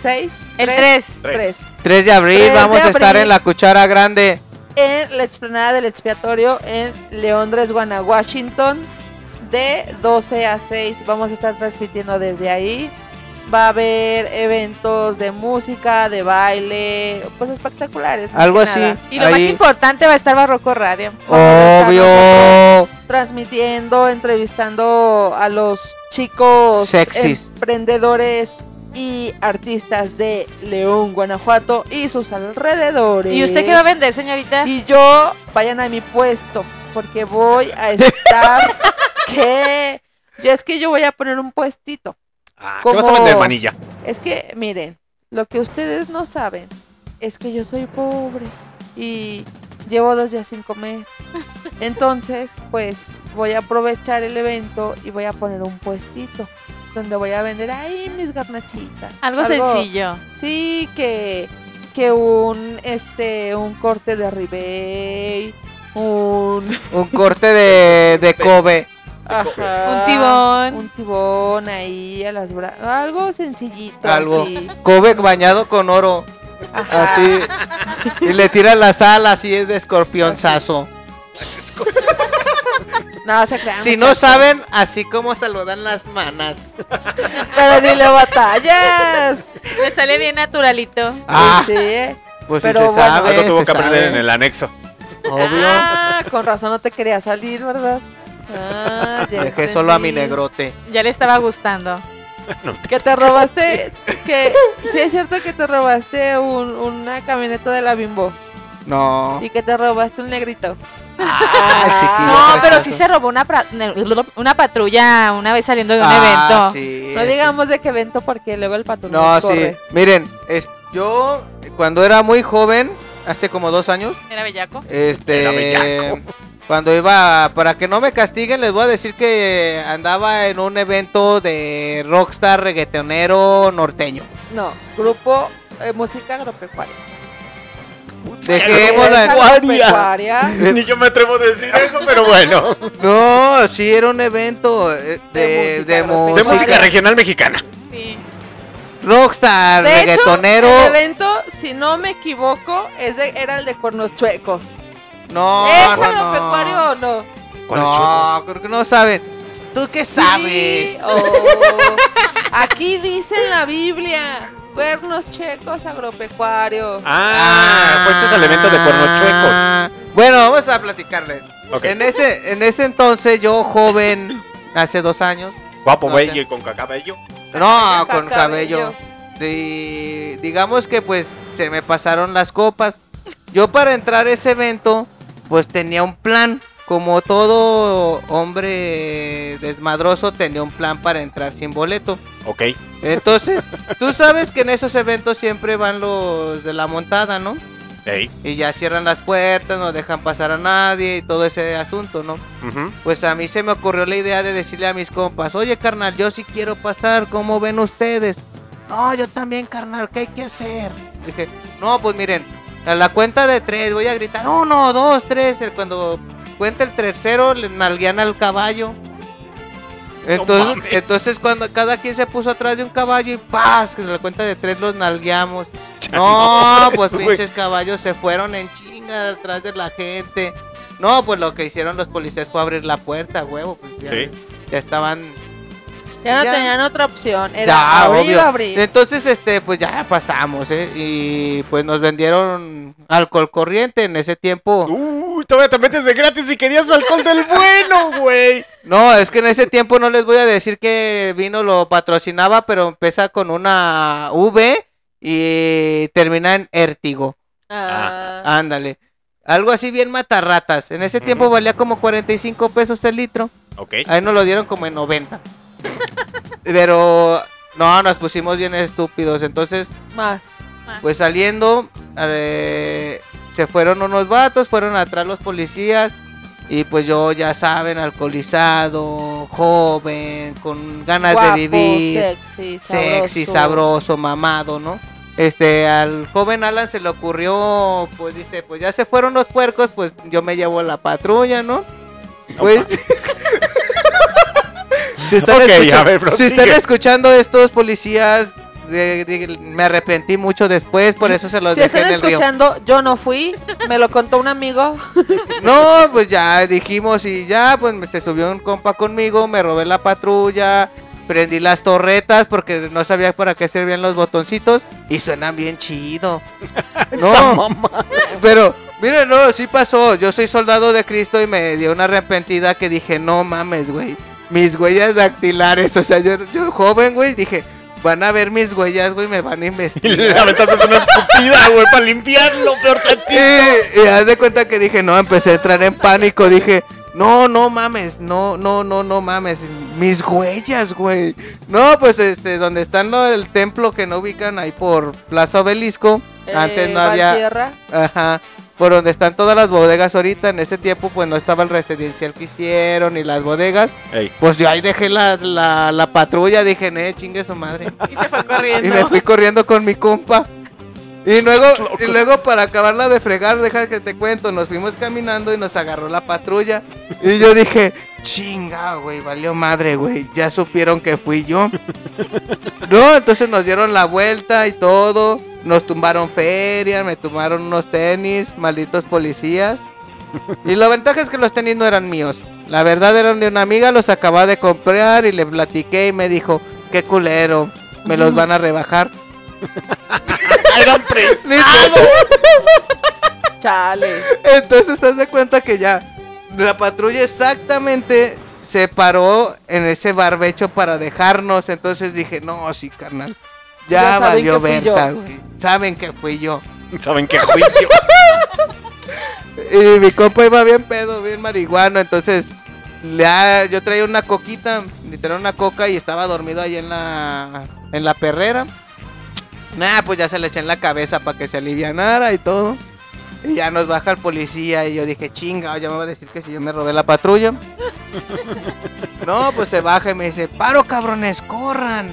6. El 3. 3. 3 de abril 3 de vamos a estar abril. en la cuchara grande. En la explanada del expiatorio en Leondres, Guana, Washington. De 12 a 6. Vamos a estar transmitiendo desde ahí. Va a haber eventos de música, de baile, pues espectaculares. Algo así. nada. Y lo más importante va a estar Barroco Radio. Obvio. transmitiendo, entrevistando a los chicos Sexys. emprendedores y artistas de León, Guanajuato y sus alrededores. ¿Y usted qué va a vender, señorita? Y yo, vayan a mi puesto, porque voy a estar que... Yo es que yo voy a poner un puestito. Ah, ¿Qué vas a vender, manilla? Es que, miren, lo que ustedes no saben es que yo soy pobre y llevo dos días sin comer. Entonces, pues voy a aprovechar el evento y voy a poner un puestito donde voy a vender ahí mis garnachitas. Algo sencillo. Sí, que que un este un corte de ribeye, un Un corte de, de Kobe. Ajá, Un tibón. un tibón ahí a las bra- algo sencillito Algo. así. Kobe bañado con oro. Ajá. Así. Y le tira las alas así es de escorpionzazo. No se crean. Si no saben, así como saludan las manas. Pero ni le batallas. Le sale bien naturalito. Ah, Sí, eh. pues pero si se bueno. sabe. Algo tuvo se que aprender sabe. en el anexo. Obvio. Ah, con razón no te quería salir, ¿verdad? Ah, ya Dejé solo a mi negrote. Ya le estaba gustando. Que te robaste, que sí es cierto que te robaste un- una camioneta de la Bimbo No. y que te robaste un negrito. Ah, chiquillo, No, pero sí se robó una, una patrulla una vez saliendo de un Ah, evento. sí, No sí. digamos de qué evento porque luego el patrón No, nos sí. corre. Miren, es- yo cuando era muy joven, hace como dos años, Era bellaco. este, Era bellaco. Cuando iba, para que no me castiguen, les voy a decir que andaba en un evento de rockstar reggaetonero norteño. No, grupo eh, música agropecuaria. Dejémoslo ¿Es en- agropecuaria? Ni yo me atrevo a decir eso, pero bueno. No, sí, era un evento eh, de, De música de música. regional mexicana. Sí. Rockstar, De hecho, reggaetonero. el evento, si no me equivoco, es de- era el de Cornos Chuecos. No, ¿Es no, no. agropecuario o no? ¿Cuáles no, creo que no saben. ¿Tú qué sabes? Sí, oh. Aquí dice en la Biblia, cuernos checos agropecuarios. Ah, pues este es el evento de cuernos chuecos. Ah, Bueno, vamos a platicarles. Ok. En ese, en ese entonces, yo joven, hace dos años, Guapo, no güey, sé. y con cabello. no, con cabello. Y digamos que pues se me pasaron las copas. Yo para entrar a ese evento, pues tenía un plan. Como todo hombre desmadroso, tenía un plan para entrar sin boleto. Ok. Entonces, tú sabes que en esos eventos siempre van los de la montada, ¿no? Ey. Y ya cierran las puertas, no dejan pasar a nadie y todo ese asunto, ¿no? ujú. Pues a mí se me ocurrió la idea de decirle a mis compas, oye carnal, yo sí quiero pasar, ¿cómo ven ustedes? No, yo también carnal, ¿qué hay que hacer? Dije, no, pues miren, a la cuenta de tres voy a gritar, uno, dos, tres, cuando cuenta el tercero le nalguean al caballo. Entonces, entonces cuando cada quien se puso atrás de un caballo y ¡paz! Que a la cuenta de tres los nalgueamos. No, pues pinches caballos se fueron en chinga atrás de la gente. No, pues lo que hicieron los policías fue abrir la puerta, huevo. Pues ya, Sí. ya estaban. Ya no Ya. tenían otra opción. Era ya, abrir obvio. o abrir. Entonces, este, pues ya pasamos, ¿eh? Y pues nos vendieron alcohol corriente en ese tiempo. Uy, todavía te metes de gratis y querías alcohol del bueno, güey. No, es que en ese tiempo no les voy a decir que vino lo patrocinaba, pero empieza con una V y termina en Értigo. Ah, Ándale. Algo así bien matarratas. En ese tiempo valía como 45 pesos el litro. Ok. Ahí nos lo dieron como en 90. Pero no, nos pusimos bien estúpidos. Entonces, más. pues saliendo, eh, se fueron unos vatos, fueron atrás los policías. Y pues yo, ya saben, alcoholizado, joven, con ganas Guapo, de vivir sexy, sabroso. sexy, sabroso, mamado, ¿no? Este, al joven Alan se le ocurrió, pues dice, pues ya se fueron los puercos, pues yo me llevo la patrulla, ¿no? Pues... si, están Ok, escucha- a ver, si prosigue. están escuchando estos policías, de- de- me arrepentí mucho después, por eso se los Si dejé están en el río. escuchando, yo no fui, me lo contó un amigo. No, pues ya dijimos y ya, pues me- se subió un compa conmigo, me robé la patrulla, prendí las torretas porque no sabía para qué servían los botoncitos y suenan bien chido. No, pero miren, no, sí pasó. Yo soy soldado de Cristo y me dio una arrepentida que dije, no mames, güey. Mis huellas dactilares, o sea, yo, yo joven, güey, dije, van a ver mis huellas, güey, me van a Y investigar. le aventaste una escupida, güey, para limpiarlo, peor tantito. Y, y haz de cuenta que dije, no, empecé a entrar en pánico. Dije, no, no mames, no, no, no, no mames. Mis huellas, güey. No, pues este, donde está ¿no? el templo que no ubican ahí por Plaza Obelisco. Antes Eh, no había. Ajá. Por donde están todas las bodegas ahorita. En ese tiempo, pues no estaba el residencial que hicieron ni las bodegas. Ey. Pues yo ahí dejé la, la, la patrulla. Dije, eh, chingue su madre. Y se fue Y corriendo. me fui corriendo con mi compa. Y luego, y luego para acabarla de fregar, deja que te cuento, nos fuimos caminando y nos agarró la patrulla. Y yo dije, chinga, güey, valió madre, güey. Ya supieron que fui yo. No, entonces nos dieron la vuelta y todo. Nos tumbaron feria, me tumbaron unos tenis, malditos policías. Y la ventaja es que los tenis no eran míos. La verdad eran de una amiga, los acababa de comprar y le platiqué y me dijo, qué culero, me los van a rebajar. Eran Chale. Entonces haz de cuenta que ya la patrulla exactamente se paró en ese barbecho para dejarnos. Entonces dije, no, sí, carnal. Ya, Ya saben valió que fui yo. Berta, güey. Saben que fui yo. ¿Saben qué juicio? Y mi compa iba bien pedo, bien marihuano. Entonces, ya yo traía una coquita, literal una coca y estaba dormido ahí en la, en la perrera. Nah, pues ya se le eché en la cabeza para que se alivianara y todo. Y ya nos baja el policía y yo dije, chinga, ya me va a decir que si yo me robé la patrulla. no, pues se baja y me dice, paro cabrones, corran.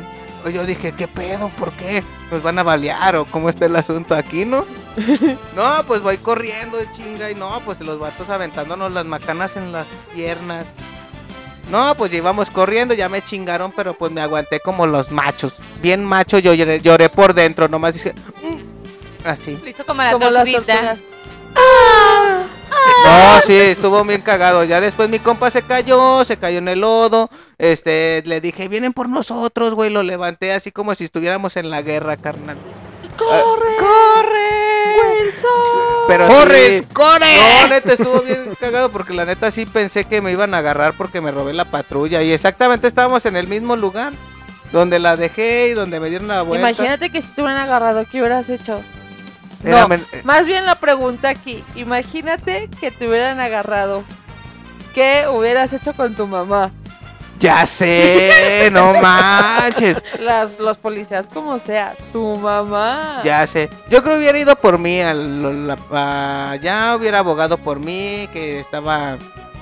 Y yo dije, ¿qué pedo? ¿Por qué? ¿Nos van a balear o cómo está el asunto aquí, no? no, pues voy corriendo, chinga, y no, pues los vatos aventándonos las macanas en las piernas. No, pues íbamos corriendo, ya me chingaron, pero pues me aguanté como los machos. Bien macho, yo lloré, lloré por dentro, nomás dije, "Mm", así. Lo hizo como la Como las tortuguita. tortugas. No, sí, estuvo bien cagado. Ya después mi compa se cayó, se cayó en el lodo. Este, le dije, vienen por nosotros, güey. Lo levanté así como si estuviéramos en la guerra, carnal. ¡Corre! ¡Corre! Wilson. Pero ¡Corres! sí, No, neta, estuvo bien cagado porque la neta sí pensé que me iban a agarrar porque me robé la patrulla. Y exactamente estábamos en el mismo lugar. Donde la dejé y donde me dieron la vuelta. Imagínate que si te hubieran agarrado, ¿qué hubieras hecho? Era No, men- más bien la pregunta aquí. Imagínate que te hubieran agarrado. ¿Qué hubieras hecho con tu mamá? Ya sé, no manches. Las, los policías, como sea. Tu mamá. Ya sé. Yo creo que hubiera ido por mí. Al, la- a- ya hubiera abogado por mí, que estaba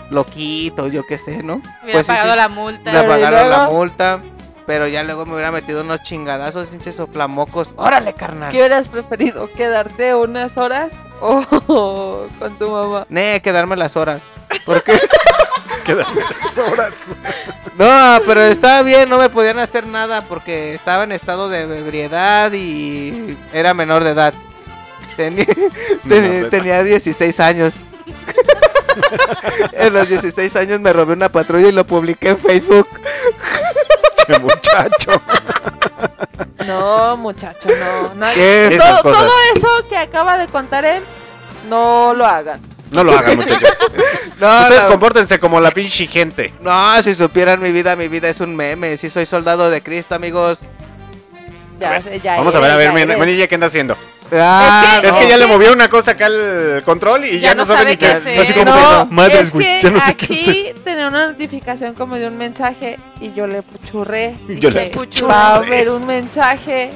loquito, yo qué sé, ¿no? Hubiera Pues pagado sí. la multa. Le Pero ¿y pagaron la multa. Pero ya luego me hubiera metido unos chingadazos, pinches soplamocos. ¡Órale, carnal! ¿Qué hubieras preferido? ¿Quedarte unas horas o con tu mamá? Ne, quedarme las horas. ¿Por qué? Quedan tres horas. No, pero estaba bien, no me podían hacer nada porque estaba en estado de ebriedad y era menor de edad. Tenía, tenía 16 años. en los 16 años me robé una patrulla y lo publiqué en Facebook. Che, muchacho. No, muchacho, no. no todo eso que acaba de contar él, no lo hagan. No lo hagan, muchachos. No, Ustedes no, compórtense como la pinche gente. no, si supieran mi vida, mi vida es un meme. Si soy soldado de Cristo, amigos. Ya, sé, ya Vamos a ver, a ver. Manilla, ¿qué anda haciendo? Ah, Es que no. ya le movió una cosa acá al control y ya, Ya no no sabe ni qué hacer. Así como No, que, madres, es que ya no sé aquí tenía una notificación como de un mensaje y yo le puchurré. Yo le puchurré. Va a haber un mensaje,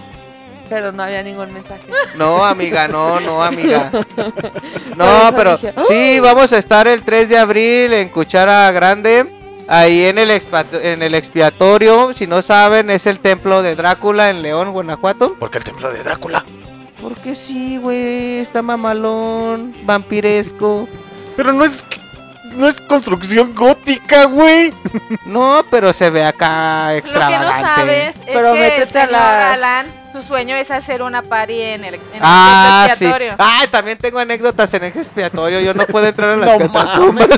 pero no había ningún mensaje. No, amiga, no, no, amiga. Por No, pero sí, vamos a estar el 3 de abril en Cuchara Grande. Ahí en el, en el expiatorio, si no saben, es el templo de Drácula en León, Guanajuato. Porque el templo de Drácula. Porque sí, güey, está mamalón, vampiresco. Pero no es. No es construcción gótica, güey. No, pero se ve acá Lo que no extravagante. sabes es Pero que métete el a señor las- Alan su sueño es hacer una party en el, en el Ah, centro sí. expiatorio. Ay, también tengo anécdotas en el expiatorio. Yo no puedo entrar a las No catacumbas.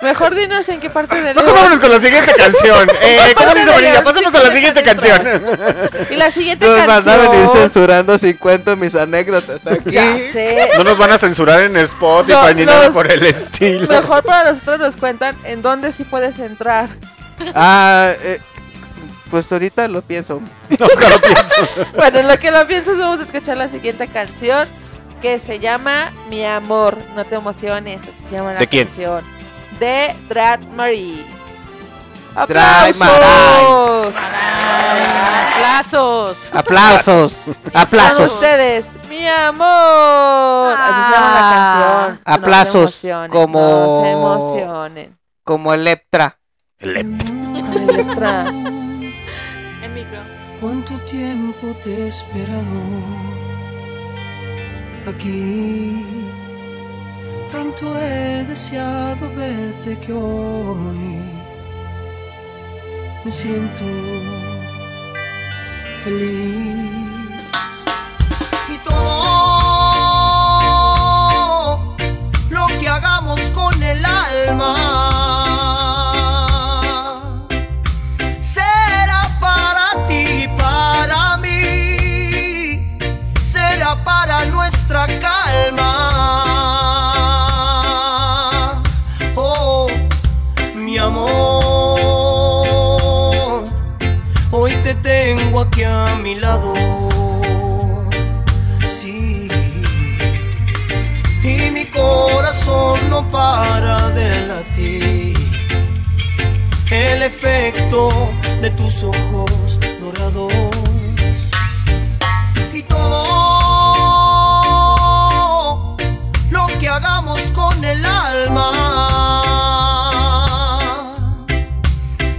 Mejor dinos en qué parte del Mejor vámonos con la siguiente canción. Eh, ¿Cómo dice? León, Pasemos a la siguiente canción. Y la siguiente Nos van a venir canción. censurando si cuento mis anécdotas aquí. Ya sé. No nos van a censurar en Spotify No, ni nada por el estilo. Mejor para nosotros nos cuentan en dónde sí puedes entrar. Ah, eh, pues ahorita lo pienso. Nunca lo pienso. Bueno, en lo que lo piensas, vamos a escuchar la siguiente canción que se llama Mi amor. No te emociones, se llama la ¿De quién? canción. De Drat Marie. Drat ¡Aplausos! Aplausos. Aplausos. Con Aplausos. ustedes, mi amor. Así se llama la canción. Ah. Aplausos, No se emocionen, como- No se emocionen. Como Electra. La te he esperado aquí? Tanto he deseado verte que hoy me siento feliz. Y todo lo que hagamos con el alma nuestra calma. Oh, mi amor, hoy te tengo aquí a mi lado. Sí, y mi corazón no para de latir el efecto de tus ojos dorados con el alma.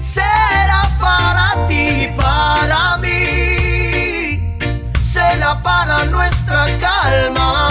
Será para ti y para mí será para nuestra calma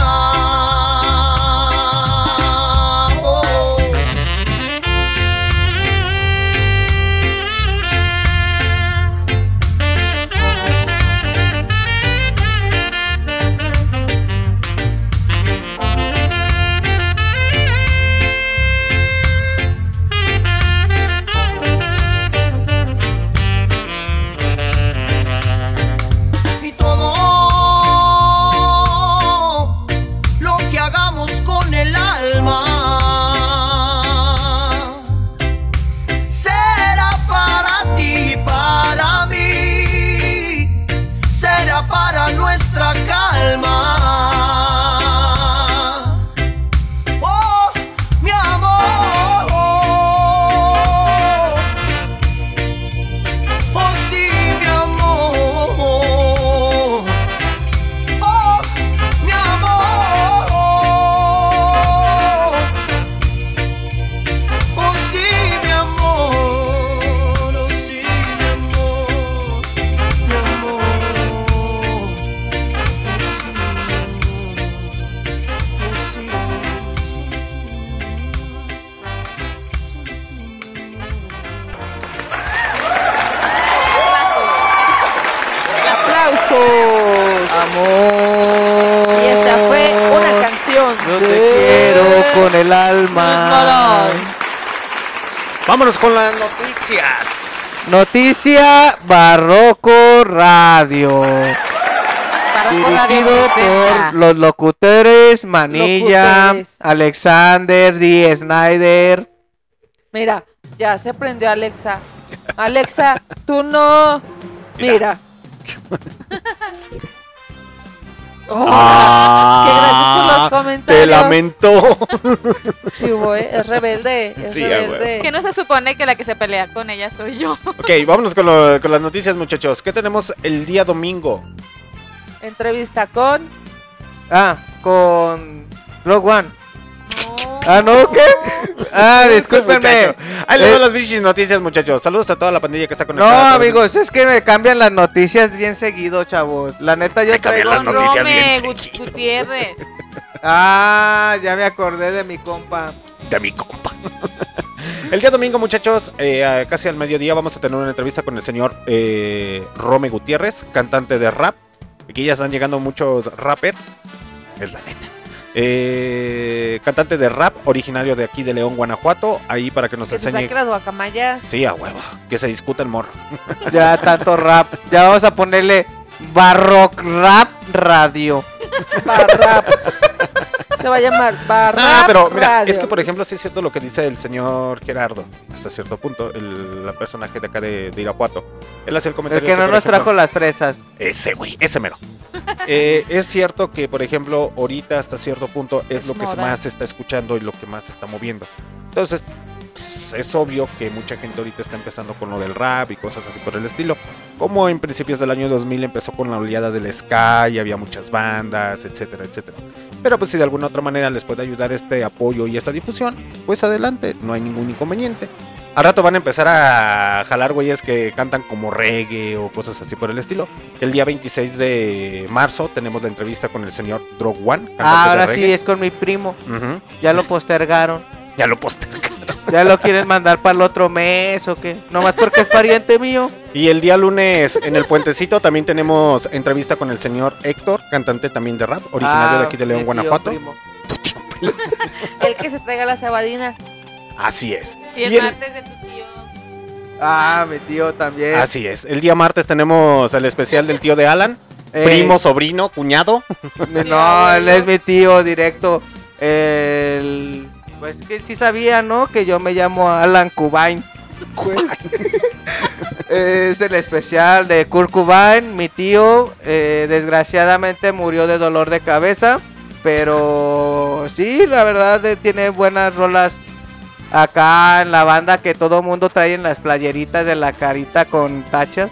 el alma. Vámonos con las noticias. Noticia Barroco Radio. Dirigido por los locutores Manilla, Locutores. Alexander D. Snyder. Mira, ya se prendió Alexa. Alexa, tú no. Mira. Ah, que gracias por los comentarios. Te lamento. Sí, güey, es rebelde. Es Sí, rebelde. Que no se supone que la que se pelea con ella soy yo. ok, vámonos con, lo- con las noticias, muchachos. ¿Qué tenemos el día domingo? Entrevista con. Ah, con Rogue One. Ah, ¿no? ¿Qué? Ah, discúlpenme. Ahí les Eh, doy las bichis noticias, muchachos. Saludos a toda la pandilla que está No, conectada. amigos, es que me cambian las noticias bien seguido, chavos. La neta, yo Me cambian traigo. las noticias Rome bien. Gutiérrez. Ah, ya me acordé de mi compa. De mi compa. El día domingo, muchachos, eh, casi al mediodía vamos a tener una entrevista con el señor eh, Rome Gutiérrez, cantante de rap. Aquí ya están llegando muchos rappers. Es la neta. Eh, cantante de rap, originario de aquí de León, Guanajuato. Ahí para que nos Que se enseñe. saque las guacamayas. Sí, a huevo. Que se discuta el morro. Ya tanto rap. Ya vamos a ponerle Barrock Rap Radio. Barrap. Se va a llamar Barrap Ah, pero mira, Radio. es que por ejemplo sí es cierto lo que dice el señor Gerardo, hasta cierto punto, el la personaje de acá de, de Irapuato. Él hacía el El comentario. que no nos ejemplo, trajo las fresas. Ese güey, ese mero. Eh, es cierto que, por ejemplo, ahorita hasta cierto punto es, Es lo que moda. más se está escuchando y lo que más se está moviendo. Entonces, pues, es obvio que mucha gente ahorita está empezando con lo del rap y cosas así por el estilo. Como en principios del año 2000 empezó con la oleada del ska y había muchas bandas, etcétera, etcétera. Pero pues si de alguna otra manera les puede ayudar este apoyo y esta difusión, pues adelante, no hay ningún inconveniente. Al rato van a empezar a jalar güeyes que cantan como reggae o cosas así por el estilo. El día 26 de marzo tenemos la entrevista con el señor Drog One. Ah, ahora sí, es con mi primo. Ya lo postergaron. Ya lo postergan. Ya lo quieren mandar para el otro mes o qué. Nomás porque es pariente mío. Y el día lunes en el puentecito también tenemos entrevista con el señor Héctor, cantante también de rap, originario Ah, de aquí de León, Guanajuato. primo. El que se traiga las sabadinas. Así es. Y el Y el- martes de tu tío. Ah, mi tío también. Así es. El día martes tenemos el especial del tío de Alan, Eh, primo, sobrino, cuñado. No, él es mi tío directo. El... Pues que sí sabía, ¿no? Que yo me llamo Alan Cubain. Pues, es el especial de Kurt Cobain. Mi tío, eh, desgraciadamente, murió de dolor de cabeza. Pero sí, la verdad, eh, tiene buenas rolas acá en la banda que todo mundo trae en las playeritas de la carita con tachas.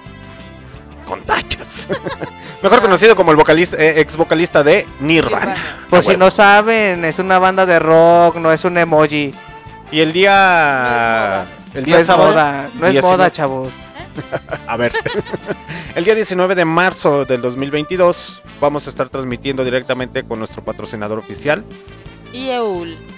Con tachas. Mejor conocido como el vocalista, eh, ex vocalista de Nirvana. Por Ah, si bueno. no saben, es una banda de rock, no es un emoji. Y el día. el No día es sábado. moda, no es 19 moda, chavos. A ver. el día 19 de marzo del 2022 vamos a estar transmitiendo directamente con nuestro patrocinador oficial,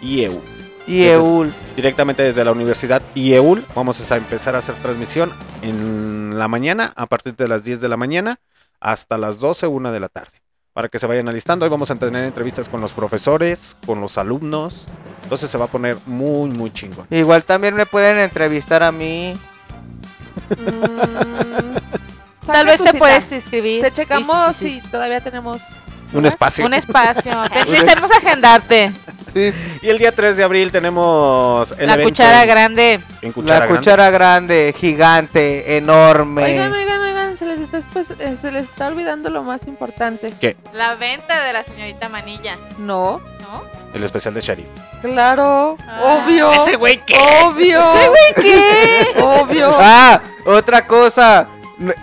Y Eul. IEU. Y Eul. Directamente desde la Universidad IEUL vamos a empezar a hacer transmisión en la mañana, a partir de las 10 de la mañana hasta las 12, 1 de la tarde. Para que se vayan alistando, hoy vamos a tener entrevistas con los profesores, con los alumnos. Entonces se va a poner muy, muy chingón. Igual también me pueden entrevistar a mí. Mm, Tal vez te cita. puedes inscribir. Te checamos Sí, sí, sí. si todavía tenemos. Un espacio. Un espacio. Necesitamos agendarte. Y el día 3 de abril tenemos el La evento cuchara en- grande. en Cuchara la Grande. cuchara grande, gigante, enorme. Oigan, oigan, oigan, se les, está, eh, se les está olvidando lo más importante. La venta de la señorita Manilla. No, ¿No? El especial de Shari. claro, Ah. obvio. ¿Ese güey qué? Obvio. ¿Qué? Obvio. Ah, otra cosa.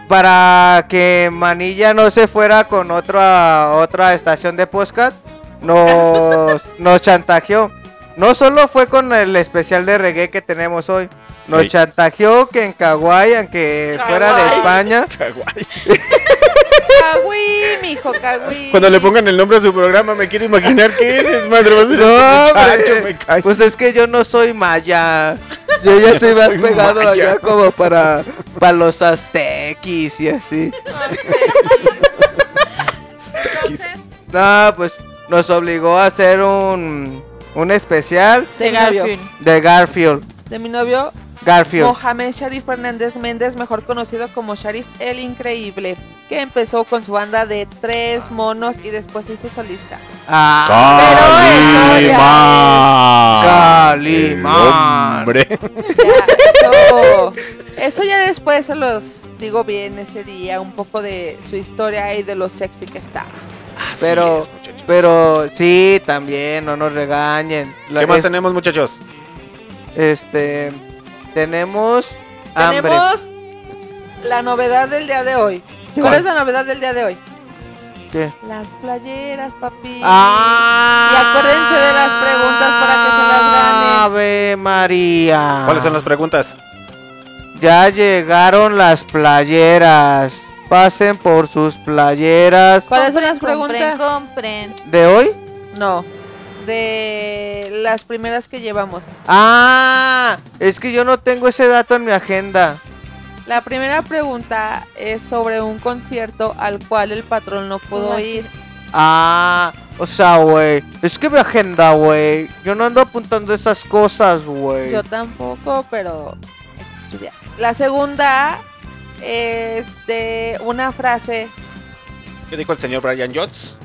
Para que Manilla no se fuera con otra otra estación de podcast, nos, nos chantajeó. No solo fue con el especial de reggae que tenemos hoy, nos Sí. chantajeó que en Kawaii, aunque fuera de Kawaii. España, Cagüí, mijo, cagüí. Cuando le pongan el nombre a su programa me quiero imaginar qué es, madre. A No, hombre. muchacho, me cae. Pues es que yo no soy maya. Yo ya Yo soy no más soy pegado maya. allá como para, para los aztequis y así. No, pues nos obligó a hacer un, un especial de. Garfield. de Garfield. De mi novio, Garfield. Mohamed Sharif Fernández Méndez, mejor conocido como Sharif el Increíble, que empezó con su banda de tres monos y después se hizo solista. Ah, Calimán. Calimán. El hombre. Ya, eso, eso ya después se los digo bien ese día, un poco de su historia y de lo sexy que está. Así Pero- es, muchachos. Pero sí, también, no nos regañen. La- ¿Qué más es- tenemos, muchachos? Este, tenemos hambre. Tenemos la novedad del día de hoy. ¿Cuál, ¿Cuál? es la novedad del día de hoy? ¿Qué? Las playeras, papi. Ah, Y acuérdense de las preguntas para que se las ganen. Ave María. ¿Cuáles son las preguntas? Ya llegaron las playeras. Pasen por sus playeras ¿Cuáles son las Compren, preguntas? Compren. de hoy. No, de las primeras que llevamos. Ah, es que yo no tengo ese dato en mi agenda. La primera pregunta es sobre un concierto al cual el patrón no pudo ir. Ah, o sea, güey, es que mi agenda, güey, yo no ando apuntando esas cosas, güey. Yo tampoco, pero. La segunda es de una frase. ¿Qué dijo el señor Brian Jones?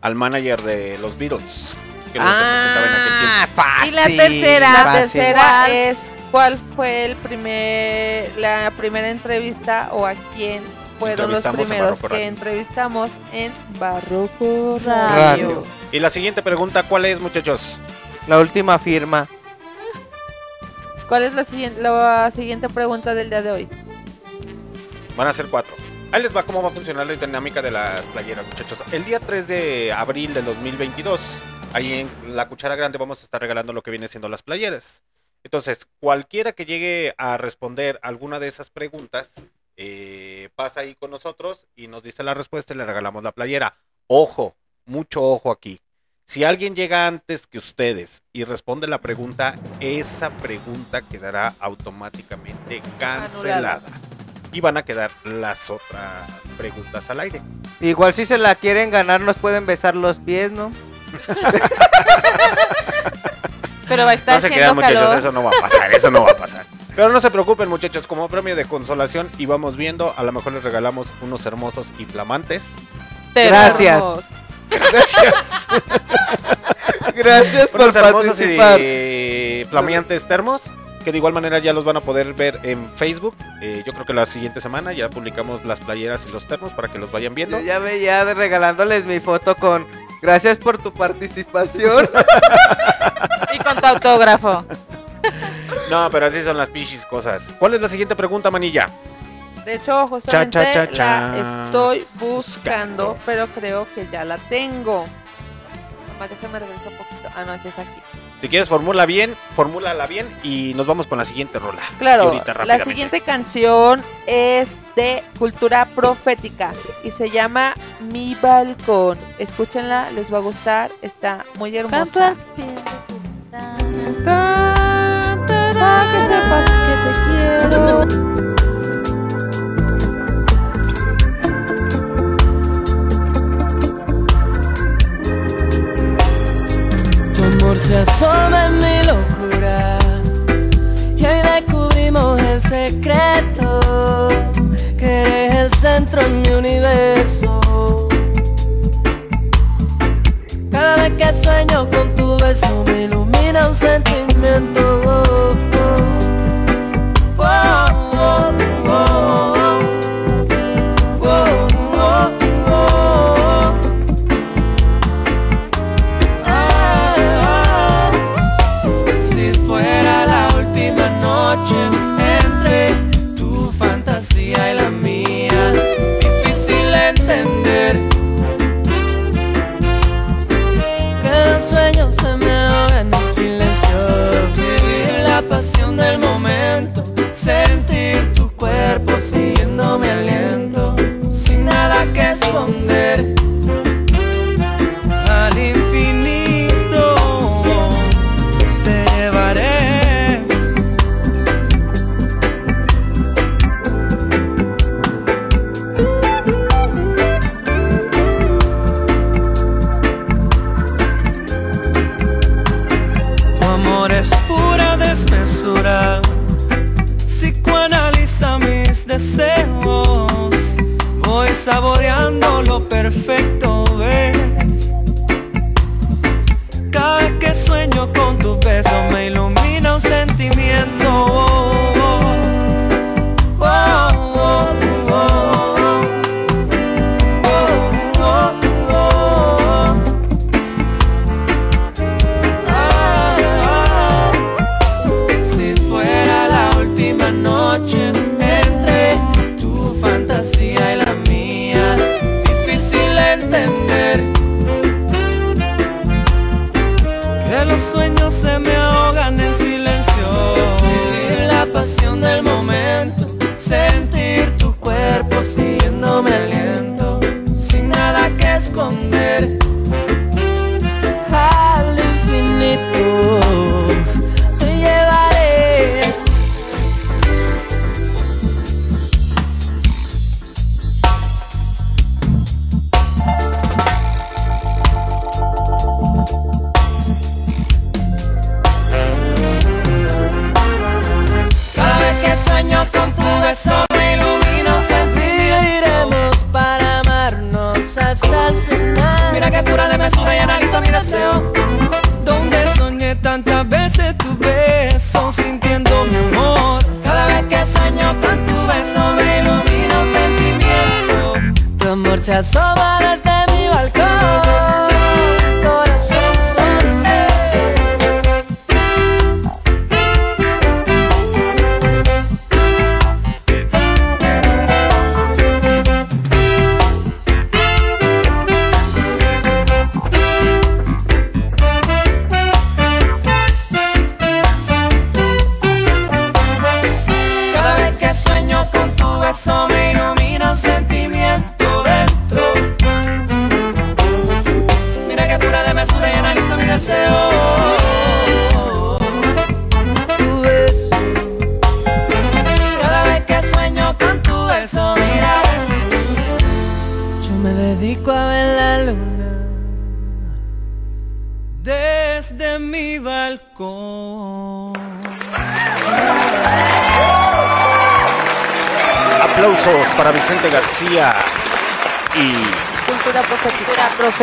Al manager de los Beatles. Que los representaba en aquel tiempo. Ah, fácil. Y la tercera, La tercera ¿Cuál? es cuál fue el primer la primera entrevista o a quién fueron los primeros que Radio. entrevistamos en Barroco Radio. Radio. Y la siguiente pregunta, ¿cuál es, muchachos? La última firma. ¿Cuál es la siguiente la siguiente pregunta del día de hoy? Van a ser cuatro. Ahí les va cómo va a funcionar la dinámica de las playeras, muchachos. El día 3 de abril del 2022, ahí en la cuchara grande vamos a estar regalando lo que viene siendo las playeras. Entonces, cualquiera que llegue a responder alguna de esas preguntas, eh, pasa ahí con nosotros y nos dice la respuesta y le regalamos la playera. Ojo, mucho ojo aquí. Si alguien llega antes que ustedes y responde la pregunta, esa pregunta quedará automáticamente cancelada. Y van a quedar las otras preguntas al aire. Igual si se la quieren ganar nos pueden besar los pies, ¿no? Pero va a estar No se crean, muchachos, calor. eso no va a pasar, eso no va a pasar. Pero no se preocupen, muchachos, como premio de consolación y vamos viendo, a lo mejor les regalamos unos hermosos y flamantes. Pero- Gracias. Hermoso. Gracias. Gracias por unos hermosos participar. y flameantes termos, que de igual manera ya los van a poder ver en Facebook. Eh, yo creo que la siguiente semana ya publicamos las playeras y los termos para que los vayan viendo. Yo ya veía de regalándoles mi foto con gracias por tu participación. Y con tu autógrafo. No, pero así son las pichis cosas. ¿Cuál es la siguiente pregunta, manilla? De hecho, justamente Cha, cha, cha, cha. la estoy buscando, pero creo que ya la tengo. Nomás déjame regresar un poquito. Ah, no, esa es aquí. Si quieres, formula bien, formúlala bien y nos vamos con la siguiente rola. Claro, ahorita la siguiente canción es de cultura profética y se llama Mi Balcón. Escúchenla, les va a gustar, está muy hermosa. Para que sepas que te quiero. Se asoma en mi locura y ahí descubrimos el secreto que eres el centro en mi universo. Cada vez que sueño con tu beso me ilumina un sentimiento. Perfecto, ves. Cada que sueño con tu beso me ilumina un sentimiento.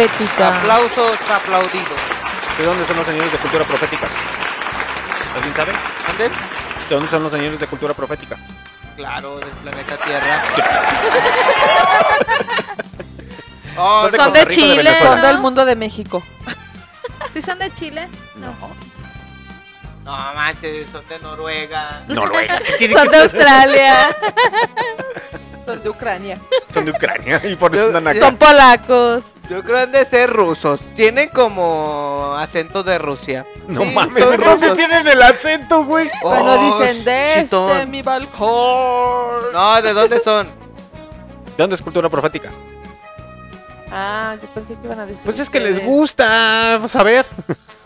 Profética. Aplausos aplaudidos. ¿de dónde son los señores de cultura profética? ¿Alguien sabe? ¿Dónde? ¿De dónde son los señores de cultura profética? Claro, del planeta Tierra. Oh, Son de Son Costa de Rica, Chile. Son del mundo de México. ¿Sí son de Chile? No. no manches, son de Noruega. Noruega. Son de Australia. Son de Ucrania. Son de Ucrania y por eso andan acá. Son polacos. Yo creo que han de ser rusos. Tienen como acento de Rusia. No Sí, mames, son ¿de dónde rusos. tienen el acento, güey? Cuando Oh, dicen desde chitón. mi balcón. No, ¿de dónde son? ¿De dónde es cultura profética? Ah, yo pensé que iban a decir. Pues es que les gusta, vamos a ver.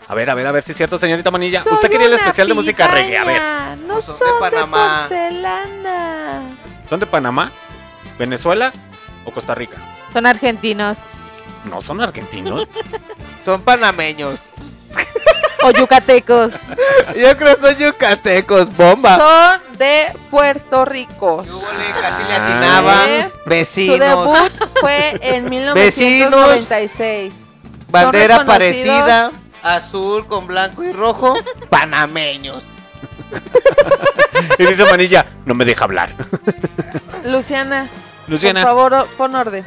A ver, a ver, a ver si es cierto, señorita Manilla. Soy Usted quería el especial de música reggae, a ver. No Son son, de de, Panamá. porcelana. ¿Son de Panamá? ¿Venezuela o Costa Rica? Son argentinos. No son argentinos. Son panameños. O yucatecos. Yo creo que son yucatecos, bomba. Son de Puerto Rico. Yo le casi le atinaba. ¿Eh? Su Vecinos. debut fue en 1996. Bandera Son reconocidos- parecida. Azul con blanco y rojo. Panameños. y dice Manilla, no me deja hablar. Luciana, Luciana, por favor, pon orden.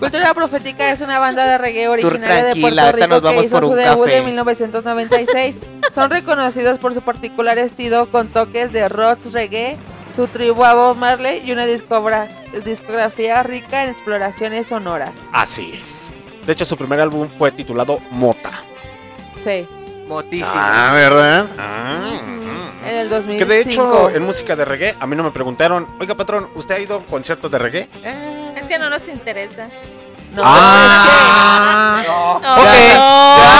Cultura Profética es una banda de reggae originaria de Puerto Rico que hizo por su debut café. en 1996. Son reconocidos por su particular estilo con toques de roots reggae, su tribu a Bob Marley y una discogra- discografía rica en exploraciones sonoras. así es. De hecho, su primer álbum fue titulado Mota. Sí, Motísimo. Ah, ¿verdad? Ah, en el 2005. Que de hecho, en música de reggae, a mí no me preguntaron, oiga patrón, ¿usted ha ido a un concierto de reggae? Es que no nos interesa. No, Ah, No. Ya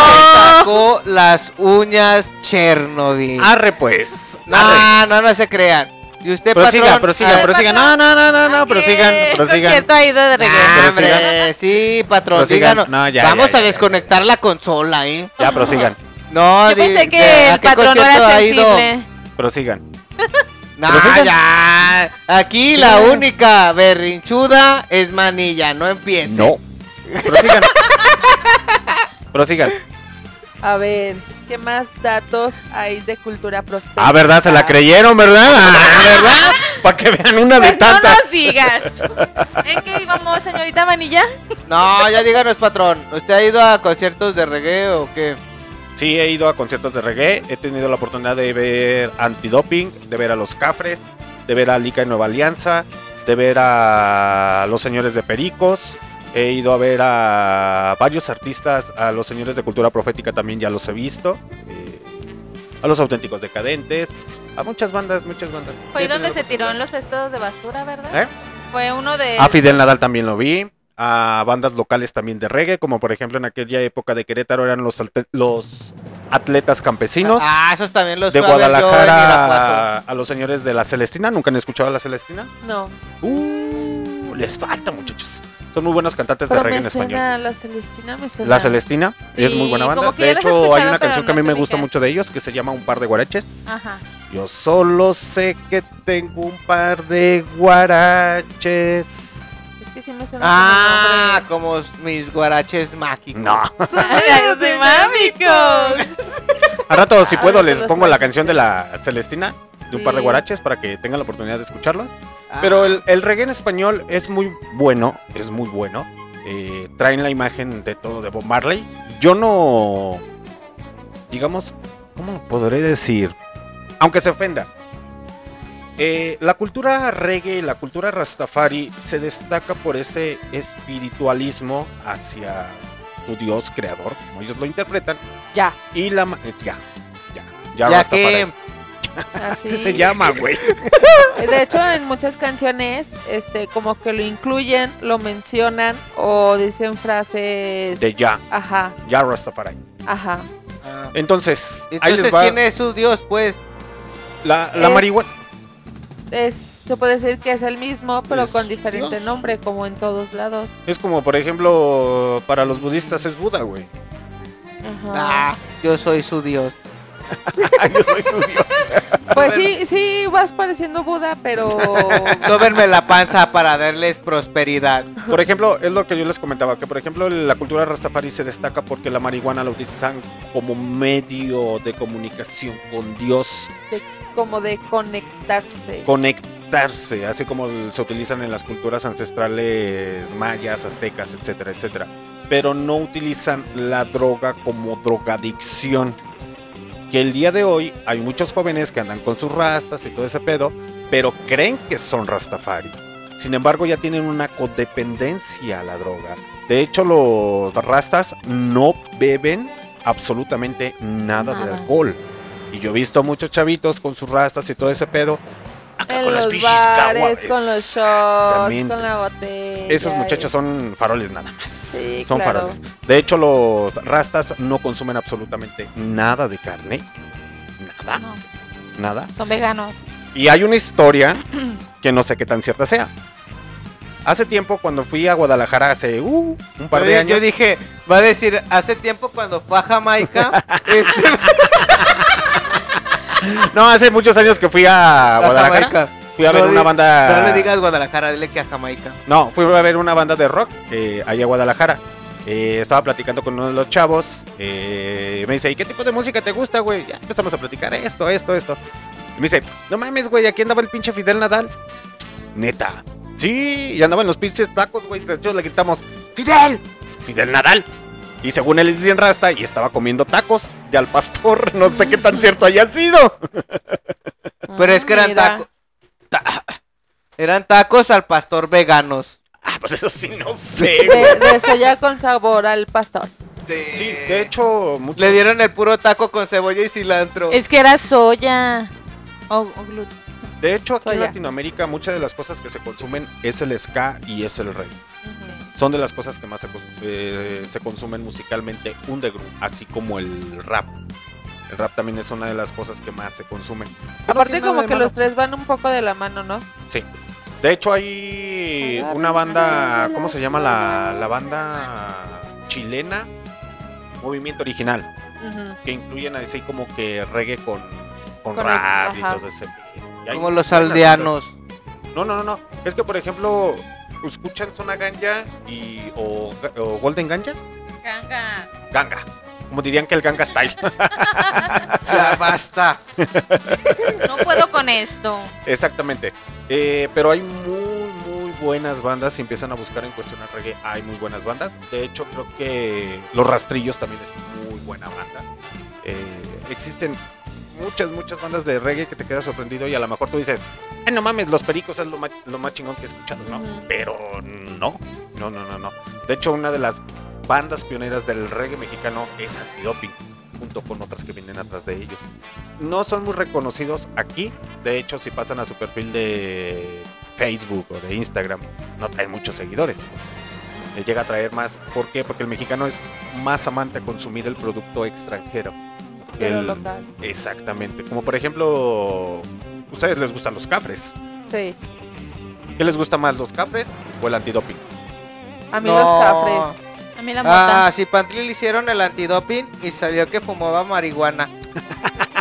se sacó las uñas Chernobyl. arre pues. No, no, no se crean. Y usted, Prosiga, patrón. prosiga, ah, prosiga. No, no, no, no, no, prosigan, prosigan. ido de. Ah, hombre, sí, patrón, Prosigan. díganos. No, ya, Vamos ya, a ya. desconectar la consola, ¿eh? Ya, prosigan, No, Yo pensé de- que ¿a el patrón no era sensible. prosigan. No, Prosigan. ya. Aquí la única berrinchuda es Manilla, no empiece. No. Prosigan. prosigan. A ver, ¿qué más datos hay de cultura profética? Ah, ¿verdad? Se la creyeron, ¿verdad? Ah, ¿verdad? Para que vean una de Pues no tantas. nos digas. ¿En qué íbamos, señorita Vanilla? No, ya díganos, patrón. ¿Usted ha ido a conciertos de reggae o qué? Sí, he ido a conciertos de reggae. He tenido la oportunidad de ver Antidoping, de ver a los Cafres, de ver a Lica y Nueva Alianza, de ver a los señores de Pericos. He ido a ver a varios artistas, a los señores de cultura profética también ya los he visto. eh, a los auténticos decadentes, a muchas bandas, muchas bandas. Fue Sí, donde se tiró en los estados de basura, ¿verdad? ¿Eh? Fue uno de... A Fidel Nadal también lo vi. A bandas locales también de reggae, como por ejemplo en aquella época de Querétaro eran los, los atletas campesinos. Ah, esos también los de. Guadalajara a, a los señores de la Celestina. ¿Nunca han escuchado a la Celestina? No, Uh, les falta, muchachos. Son muy buenos cantantes de reggae me en español. suena la Celestina, me suena. La Celestina es muy buena banda. De hecho, hay una canción que a mí me gusta mucho de ellos que se llama Un par de guaraches. Ajá. Yo solo sé que tengo un par de guaraches. Que sí me suena Ah, como como mis guaraches mágicos. No. Dinámicos. Al rato, si puedo, les pongo la canción de la Celestina, de un par de guaraches, para que tengan la oportunidad de escucharla. Ah. Pero el, el reggae en español es muy bueno, es muy bueno. Eh, traen la imagen de todo de Bob Marley. Yo no, digamos, ¿cómo lo podré decir? Aunque se ofenda. Eh, la cultura reggae, la cultura rastafari se destaca por ese espiritualismo hacia su Dios creador, como ellos lo interpretan. Ya. Y la... ma- eh, Ya, ya, ya, Ya Rastafari. que Así. Así se llama, güey. De hecho, en muchas canciones, este, como que lo incluyen, lo mencionan o dicen frases. De ya, Ajá, ya Rastafari. ajá. Ah. Entonces, ahí Entonces, les va ¿quién es su dios, pues? la, la Es- marihuana. Es, se puede decir que es el mismo, pero Es con diferente Dios. nombre, como en todos lados. Es como, por ejemplo, para los budistas es Buda, güey. Ajá. Ah, yo soy su dios. Yo soy su Dios. Pues sí, sí, vas pareciendo Buda, pero. Sóbenme la panza para darles prosperidad. Por ejemplo, es lo que yo les comentaba, que por ejemplo la cultura rastafari se destaca porque la marihuana la utilizan como medio de comunicación con Dios, de- como de conectarse. conectarse, así como se utilizan en las culturas ancestrales mayas, aztecas, etcétera, etcétera. Pero no utilizan la droga como drogadicción. Que el día de hoy hay muchos jóvenes que andan con sus rastas y todo ese pedo, pero creen que son rastafari. Sin embargo, ya tienen una codependencia a la droga. De hecho, los rastas no beben absolutamente nada de Nada. alcohol. Y yo he visto muchos chavitos con sus rastas y todo ese pedo. acá en con las los bichis bares, con los shots, con la botella. Esos muchachos son faroles nada más. Sí, son claro. faroles. De hecho, los rastas no consumen absolutamente nada de carne. Nada, No, nada. son veganos. Y hay una historia que no sé qué tan cierta sea. Hace tiempo, cuando fui a Guadalajara, hace uh, un par de Yo- años. Yo dije, va a decir, hace tiempo cuando fue a Jamaica, este, No, hace muchos años que fui a a Guadalajara. Jamaica. Fui a ver una banda. No le digas Guadalajara, dile que a Jamaica. No, fui a ver una banda de rock eh, ahí a Guadalajara. Eh, estaba platicando con uno de los chavos. eh, me dice, ¿y qué tipo de música te gusta, güey? Ya empezamos a platicar esto, esto, esto. Y me dice, no mames, güey, aquí andaba el pinche Fidel Nadal. Neta. Sí, y andaba en los pinches tacos, güey. De hecho, le gritamos, ¡Fidel! ¡Fidel Nadal! Y según él es bien rasta y estaba comiendo tacos de al pastor. No sé qué tan cierto haya sido. Pero es que eran Mira. tacos. ta- eran tacos al pastor veganos. Ah, pues eso sí, no sé. De, de soya con sabor al pastor. Sí, de hecho, muchos- Le dieron el puro taco con cebolla y cilantro. Es que era soya. O, o gluten. De hecho, aquí en. Latinoamérica muchas de las cosas que se consumen es el ska y es el reggae. Son de las cosas que más se, eh, se consumen musicalmente underground, así como el rap. El rap también es una de las cosas que más se consumen. Pero Aparte como de que los tres van un poco de la mano, ¿no? Sí. De hecho hay una banda, ¿cómo se llama la, la banda chilena? Movimiento original, que incluyen así como que reggae con, con, Con rap este, y todo ese. Como los aldeanos. bandas. No, no, no, no. Es que por ejemplo, escuchan Zona Ganja y o, o Golden Ganja, Ganga. Ganga. Como dirían que el Ganga Style. Ya basta. No puedo con esto. Exactamente. Eh, pero hay muy, muy buenas bandas. Si empiezan a buscar en cuestión de reggae, hay muy buenas bandas. De hecho, creo que Los Rastrillos también es muy buena banda. Eh, existen muchas, muchas bandas de reggae que te quedas sorprendido y a lo mejor tú dices, ay, no mames, Los Pericos es lo más, lo más chingón que he escuchado, ¿no? Pero no, no, no, no, no. De hecho, una de las bandas pioneras del reggae mexicano es Antidoping, junto con otras que vienen atrás de ellos. No son muy reconocidos aquí, de hecho, si pasan a su perfil de Facebook o de Instagram, no traen muchos seguidores. Le llega a traer más. ¿Por qué? Porque el mexicano es más amante a consumir el producto extranjero. El- local. Exactamente. Como por ejemplo, ¿ustedes les gustan los cafres? Sí. ¿Qué les gusta más, los cafres o el antidoping? A mí No. los cafres. A mí la mota. Ah, sí, Pantli le hicieron el antidoping y salió que fumaba marihuana.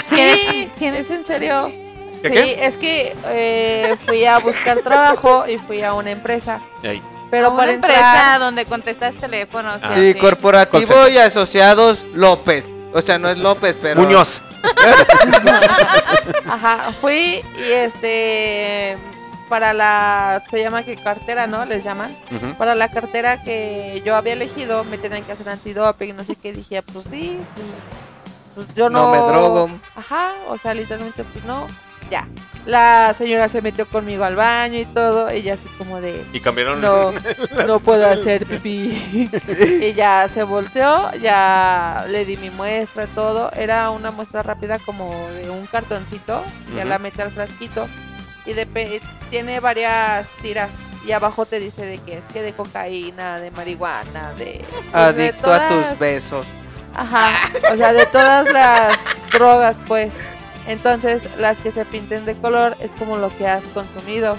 Sí, ¿Tienes- tienes- ¿es en serio? ¿Qué, sí, qué? es que eh, fui a buscar trabajo y fui a una empresa. Y ahí. Pero una para empresa entrar, donde contestas teléfonos. Ah. Sí. Corporativo Concepto. y Asociados López. O sea, no es López, pero. Muñoz. Ajá, fui y este para la se llama que cartera, ¿no? Les llaman. Para la cartera que yo había elegido me tenían que hacer antidoping, no sé qué, dije, pues sí, pues, pues yo no No me drogo. Ajá, o sea, literalmente pues no. Ya. La señora se metió conmigo al baño y todo, ella así como de Y cambiaron. no, no puedo hacer pipí. y ya se volteó, ya le di mi muestra y todo. Era una muestra rápida como de un cartoncito. Ya la metí al frasquito. Y de tiene varias tiras. Y abajo te dice de que es que de cocaína, de marihuana, de... pues, de Adicto a todas- tus besos. Ajá, o sea, de todas las drogas, pues. Entonces, las que se pinten de color es como lo que has consumido.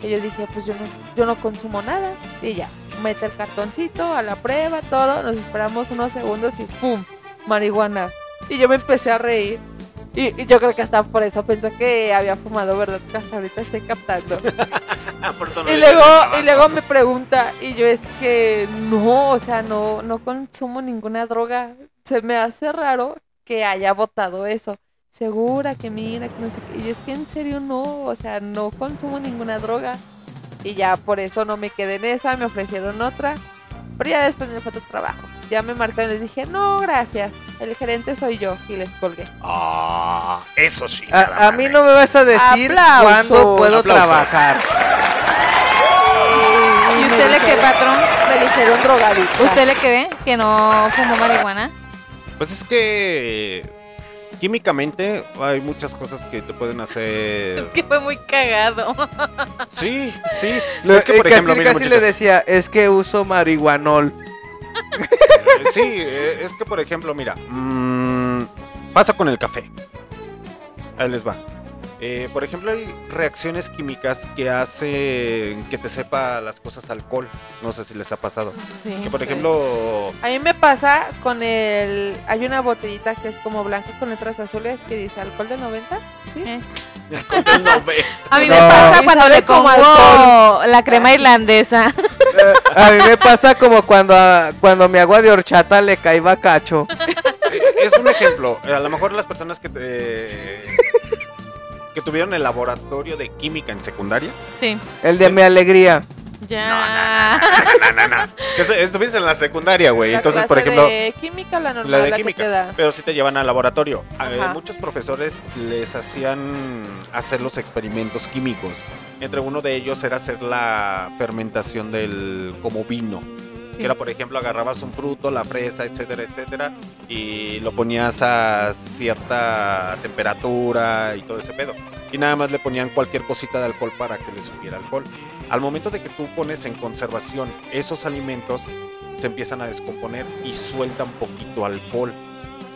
Y yo dije, pues yo no, yo no consumo nada. Y ya, mete el cartoncito a la prueba, todo. Nos esperamos unos segundos y ¡pum! Marihuana. Y yo me empecé a reír. Y, y yo creo que hasta por eso pensó que había fumado, ¿verdad? Que hasta ahorita estoy captando. Ah, y luego, y luego me pregunta, y yo es que no, o sea, no, no consumo ninguna droga. Se me hace raro que haya votado eso. Segura que mira, que no sé qué. Y es que en serio no, o sea, no consumo ninguna droga. Y ya por eso no me quedé en esa, me ofrecieron otra. Pero ya después me fue otro trabajo. Ya me marcaron y les dije, no, gracias. El gerente soy yo. Y les colgué. Ah, eso sí. A, a mí no me vas a decir Aplausos. cuándo puedo Aplausos. trabajar. ¿Y usted le qué, patrón? Me dijeron drogadicta. ¿Usted le qué? ¿Que no fumó marihuana? Pues es que. Químicamente hay muchas cosas que te pueden Es hacer. que fue muy cagado. Sí, sí. Lo- es que, eh, por ejemplo, casi le decía, es que uso marihuanol. eh, Sí, eh, es que, por ejemplo, mira. mm, pasa con el café. Ahí les va. Eh, por ejemplo, hay reacciones químicas que hacen que te sepa las cosas alcohol. No sé si les ha pasado. Sí. Que, por Sí. ejemplo, A mí me pasa con el... Hay una botellita que es como blanca con letras azules que dice alcohol de 90. Eh. no ve. A mí No. me pasa cuando le como alcohol. la crema irlandesa. Eh, a mí me pasa como cuando a- cuando mi agua de horchata le cae bacacho. es un ejemplo. A lo mejor las personas que te- que tuvieron el laboratorio de química en secundaria, Sí. El de mi alegría. Ya. no, no, no, que estu- estuviste en la secundaria, güey. La Entonces, clase por ejemplo, de química, la normal, la la, de que química, te da. pero sí te llevan al laboratorio. A- eh, muchos profesores les hacían hacer los experimentos químicos. Entre uno de ellos era hacer la fermentación del como vino. Que era, por ejemplo, agarrabas un fruto, la fresa, etcétera, etcétera, y lo ponías a cierta temperatura y todo ese pedo. Y nada más le ponían cualquier cosita de alcohol para que le subiera alcohol. Al momento de que tú pones en conservación esos alimentos, se empiezan a descomponer y sueltan poquito alcohol.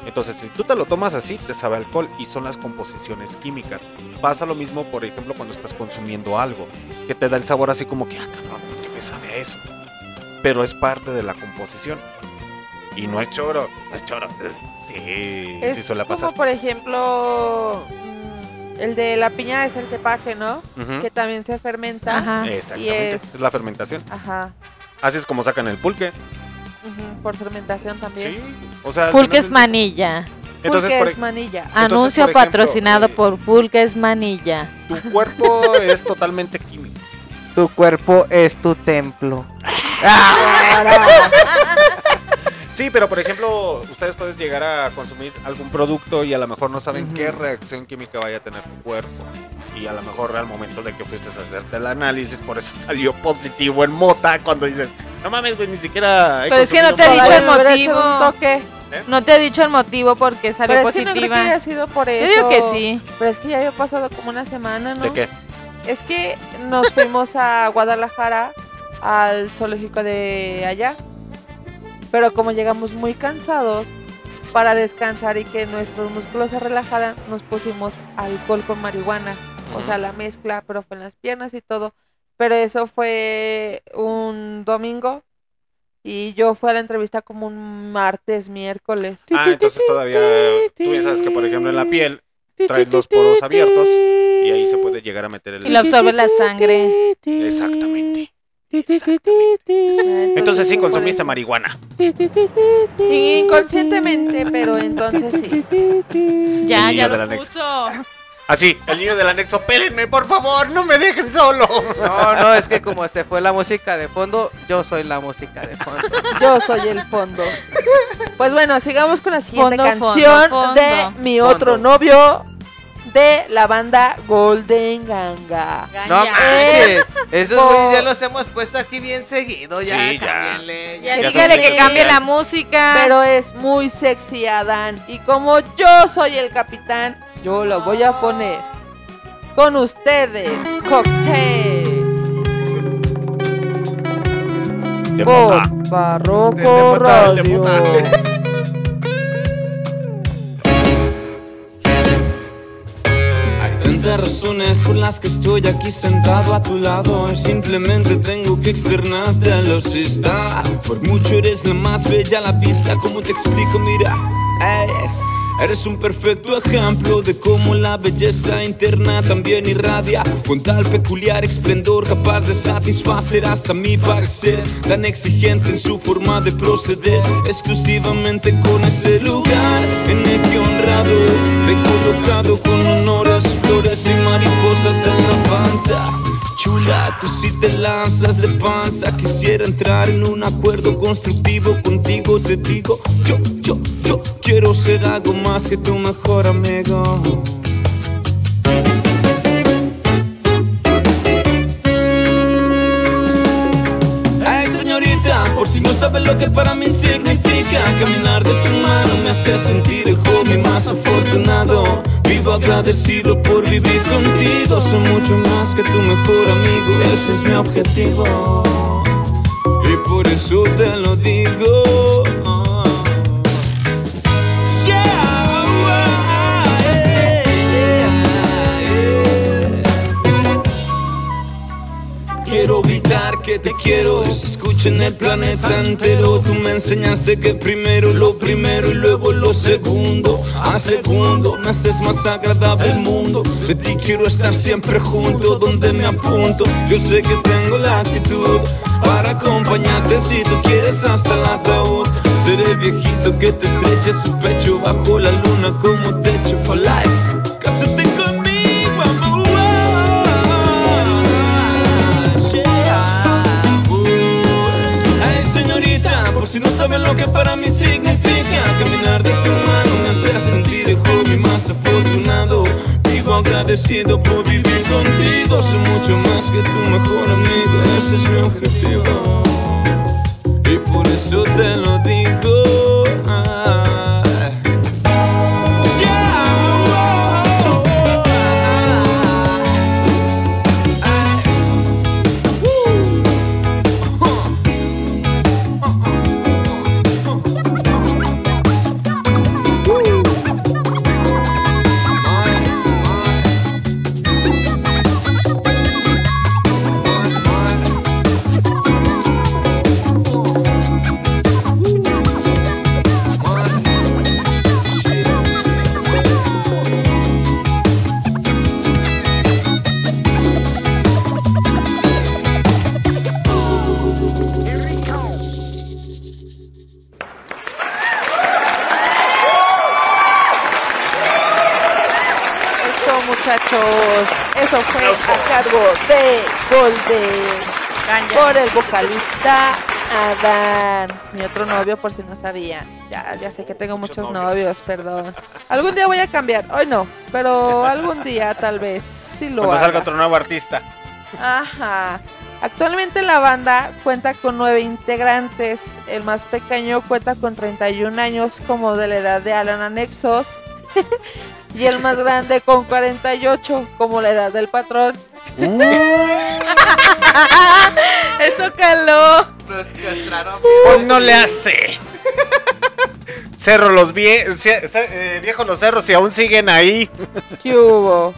Entonces, si tú te lo tomas así, te sabe alcohol y son las composiciones químicas. Pasa lo mismo, por ejemplo, cuando estás consumiendo algo, que te da el sabor así como que, ah, cabrón, ¿por qué me sabe a eso? Pero es parte de la composición. Y no es choro, no es choro. Sí, Es sí suele como, pasar. por ejemplo, mm, el de la piña es el tepache, ¿no? Que también se fermenta. Ajá. Exactamente, y es... es- la fermentación. Ajá. Así es como sacan el pulque. ujú, Por fermentación también. Sí, o sea, Pulque es manilla. Entonces, Pulque por, es manilla. Entonces, Anuncio por ejemplo, patrocinado eh, por Pulque es manilla. tu cuerpo es totalmente químico. Tu cuerpo es tu templo. Sí, pero por ejemplo, ustedes pueden llegar a consumir algún producto y a lo mejor no saben qué reacción química vaya a tener tu cuerpo. Y a lo mejor al momento de que fuiste a hacerte el análisis, por eso salió positivo en mota cuando dices, no mames, güey, ni siquiera... he Pero es que no te he mota". dicho el motivo. un toque. No te he dicho el motivo porque salió Pero es que no creo que positiva. haya sido por Yo eso. digo que sí. Pero es que ya había pasado como una semana, ¿no? ¿De qué? Es que nos fuimos a Guadalajara al zoológico de allá. Pero como llegamos muy cansados, para descansar y que nuestros músculos se relajaran, nos pusimos alcohol con marihuana. O sea, la mezcla, pero fue en las piernas y todo. Pero eso fue un domingo. Y yo fui a la entrevista como un martes, miércoles. Ah, entonces todavía tú sabes que por ejemplo en la piel traes los poros abiertos puede llegar a meter el... Y lo absorbe la sangre. Exactamente. Entonces sí consumiste marihuana. Inconscientemente, pero entonces sí. Ya, ya niño del lo anexo. puso. Así, el niño del anexo, pélenme, por favor, no me dejen solo. No, no, es que como se fue la música de fondo, yo soy la música de fondo. Yo soy el fondo. Pues bueno, sigamos con la siguiente Fondo, canción fondo. de mi otro novio de la banda Golden Ganga. No manches, esos güeyes ya los hemos puesto aquí bien seguido, ya, Sí, ya. Ya, Ya dígale que cambie la música. Pero es muy sexy Adán. Y como yo soy el capitán, yo lo voy a poner. Con ustedes, Cocktail. De Por. Barroco De- de puta, de Radio. puta. Tantas razones por las que estoy aquí sentado a tu lado simplemente tengo que externarte a los está. Por mucho eres la más bella a la vista, como te explico, mira. ey, Eres un perfecto ejemplo de cómo la belleza interna también irradia. Con tal peculiar esplendor capaz de satisfacer hasta mi parecer. Tan exigente en su forma de proceder exclusivamente con ese lugar. En el que honrado te he colocado con honores, flores y mariposas en la panza. Chula, tú si te lanzas de panza. Quisiera entrar en un acuerdo constructivo contigo Te digo, yo, yo, yo Quiero ser algo más que tu mejor amigo. Ay señorita, por si no sabes lo que para mí significa Caminar de tu mano me hace sentir el hobby más afortunado. Vivo agradecido por vivir contigo Soy mucho más que tu mejor amigo Ese es mi objetivo por eso te lo digo. Quiero gritar que te quiero en el planeta entero. Tú me enseñaste que primero lo primero y luego lo segundo. A segundo me haces más agradable el mundo. De ti quiero estar siempre junto donde me apunto. Yo sé que tengo la actitud para acompañarte si tú quieres hasta el ataúd. Seré el viejito que te estreche su pecho bajo la luna como techo for life. Si no saben lo que para mí significa Caminar de tu mano me hace sentir el hobby más afortunado. Vivo agradecido por vivir contigo Soy mucho más que tu mejor amigo Ese es mi objetivo. Y por eso te lo digo Eso fue a cargo de Golden. Por el vocalista Adán. Mi otro novio, por si no sabían. Ya, ya sé que tengo muchos, novios. perdón. Algún día voy a cambiar. Hoy no, pero algún día tal vez sí lo Cuando salga haga. otro nuevo artista. Ajá. Actualmente la banda cuenta con nueve integrantes. El más pequeño cuenta con 31 años, como de la edad de Alan Anexos. y el más grande con 48, como la edad del patrón. Eso caló. Nos castraron. Pues no le hace. Cerro los vie eh, viejos los cerros y aún siguen ahí. ¿Qué hubo?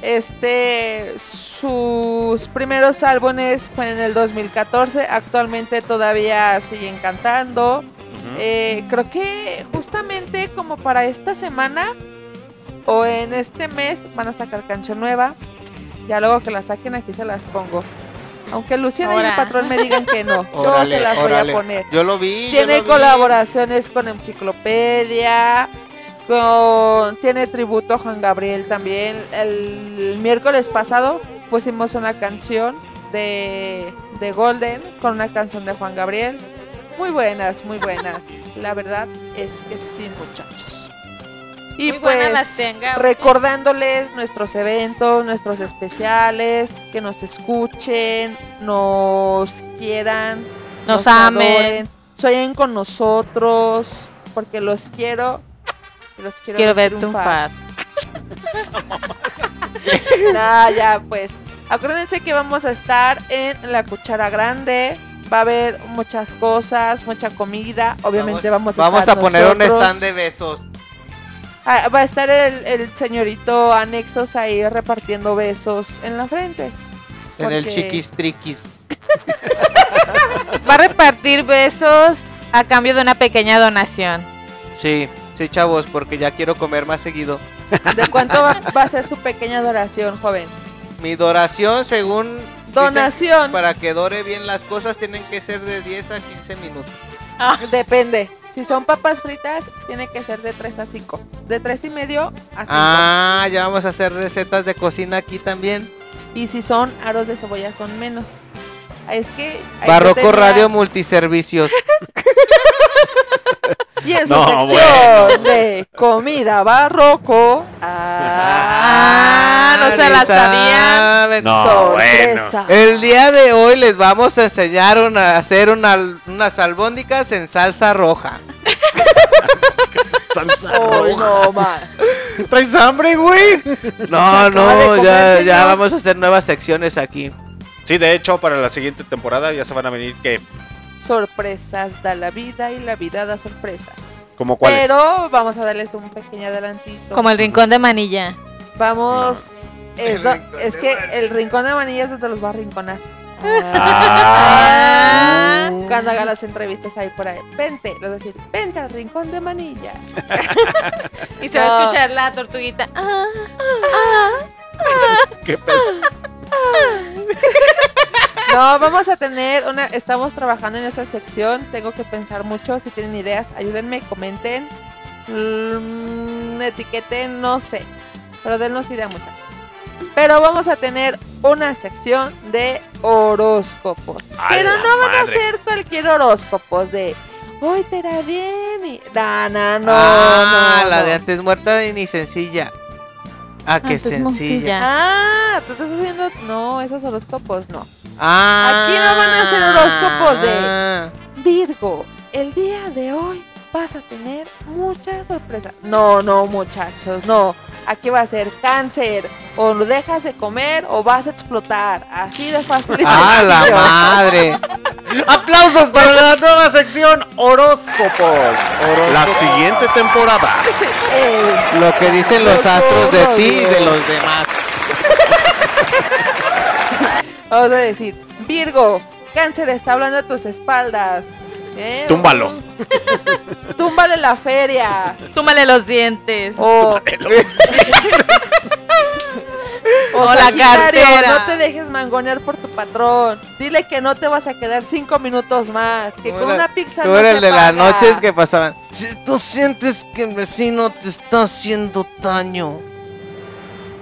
Este, sus primeros álbumes fue en el 2014. Actualmente todavía siguen cantando. Eh, creo que justamente como para esta semana o en este mes van a sacar canción nueva. Ya luego que la saquen aquí se las pongo. Aunque Luciana y el patrón me digan que no, yo se las órale. voy a poner. Yo lo vi. Tiene lo vi. colaboraciones con Enciclopedia, con tiene tributo a Juan Gabriel también. El, miércoles pasado pusimos una canción de, de Golden con una canción de Juan Gabriel. Muy buenas, muy buenas. La verdad es que sí, muchachos. Y Muy pues las tenga, oye. recordándoles nuestros eventos, nuestros especiales, que nos escuchen, nos quieran, Nos amen. adoren, sueñen con nosotros, porque los quiero. Los quiero, Quiero ver triunfar. Nah, ya pues. Acuérdense que vamos a estar en la cuchara grande. Va a haber muchas cosas, mucha comida. Obviamente vamos, a Vamos estar a poner un stand de besos. Ah, va a estar el, el señorito Anexos ahí repartiendo besos en la frente. En el chiquis triquis. Va a repartir besos a cambio de una pequeña donación. Sí, sí, chavos, porque ya quiero comer más seguido. ¿De cuánto va, va a ser su pequeña adoración, joven? Mi doración, según. dicen, Donación. para que dore bien las cosas, tienen que ser de 10 a 15 minutos. Depende. Si son papas fritas, tiene que ser de 3 a 5. De 3 y medio a 5. Ah, ya vamos a hacer recetas de cocina aquí también. Y si son aros de cebolla, son menos. Es que. ahí Barroco tenía- Radio Multiservicios. Y en su No, sección de comida barroco. Ah, no se la sabían. No, sorpresa. El día de hoy les vamos a enseñar una- a hacer una- unas albóndicas en salsa roja. Salsa Hoy roja. no más. ¿Traes hambre, güey? No, no, ya, ya vamos a hacer nuevas secciones aquí. Sí, de hecho, para la siguiente temporada ya se van a venir que Sorpresas da la vida y la vida da sorpresas. como cuáles. Pero vamos a darles un pequeño adelantito. Como el rincón de manilla. Vamos. El Es, que manilla. el rincón de manillas donde los va a rinconar. Ah. Cuando haga las entrevistas ahí por ahí. Vente, a decir, vente al rincón de manilla. Y se va a escuchar la tortuguita. Ah, ¿Qué pedo? No, vamos a tener una. Estamos trabajando en esa sección. Tengo que pensar mucho. Si tienen ideas, ayúdenme, comenten, mm, etiqueten, no sé. Pero dennos idea muchas. Pero vamos a tener una sección de horóscopos. ¡A Pero no van a ser cualquier horóscopos de. Hoy te irá bien y. No, no, no. ah, no, la no. de antes muerta y ni sencilla. Ah, qué Antes sencilla. moncilla. Ah, tú estás haciendo. No, esos horóscopos no. Ah, Aquí no van a hacer horóscopos de- Ah. Virgo, el día de hoy vas a tener muchas sorpresas. No, no, muchachos, no. Aquí va a ser cáncer. O lo dejas de comer o vas a explotar. Así de fácil y ¡Ah, la madre! ¡Aplausos para la nueva sección Horóscopos! La siguiente temporada. Lo que dicen los astros de ti y de los demás. vamos a decir, Virgo, cáncer está hablando a tus espaldas. ¿Eh? Túmbalo. Túmbale la feria. Túmale los dientes. O, o O la cartera. No te dejes mangonear por tu patrón. Dile que no te vas a quedar cinco minutos más. Que con una pizza Tú no eres se de las noches que pasaban. Si tú sientes que el vecino te está haciendo daño.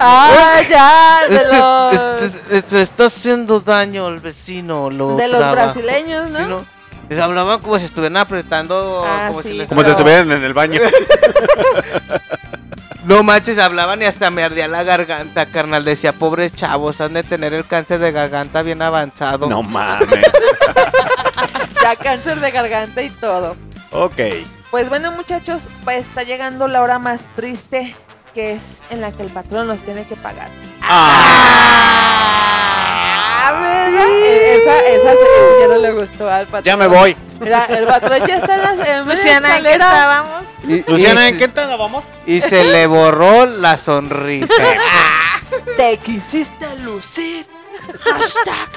Ah, ya, de Es que los, este- este está haciendo daño el vecino. Lo de los brasileños, ¿no? Sí, ¿no? Les hablaban como si estuvieran apretando. Ah, como sí, si les- Como si estuvieran en el baño. No manches, hablaban y hasta me ardía la garganta, carnal. Decía, pobres chavos, han de tener el cáncer de garganta bien avanzado. No mames. Ya cáncer de garganta y todo. Ok. Pues bueno, muchachos, pues está llegando la hora más triste, que es en la que el patrón nos tiene que pagar. Ah, ¿verdad? Eh, Esa, esa, esa ya no le gustó al patrón. Ya me voy. Mira, el patrón ya está en la, en Luciana, ¿en qué estábamos? Y- Luciana, ¿en qué te vamos? Y se le borró la sonrisa. Te quisiste lucir. Hashtag.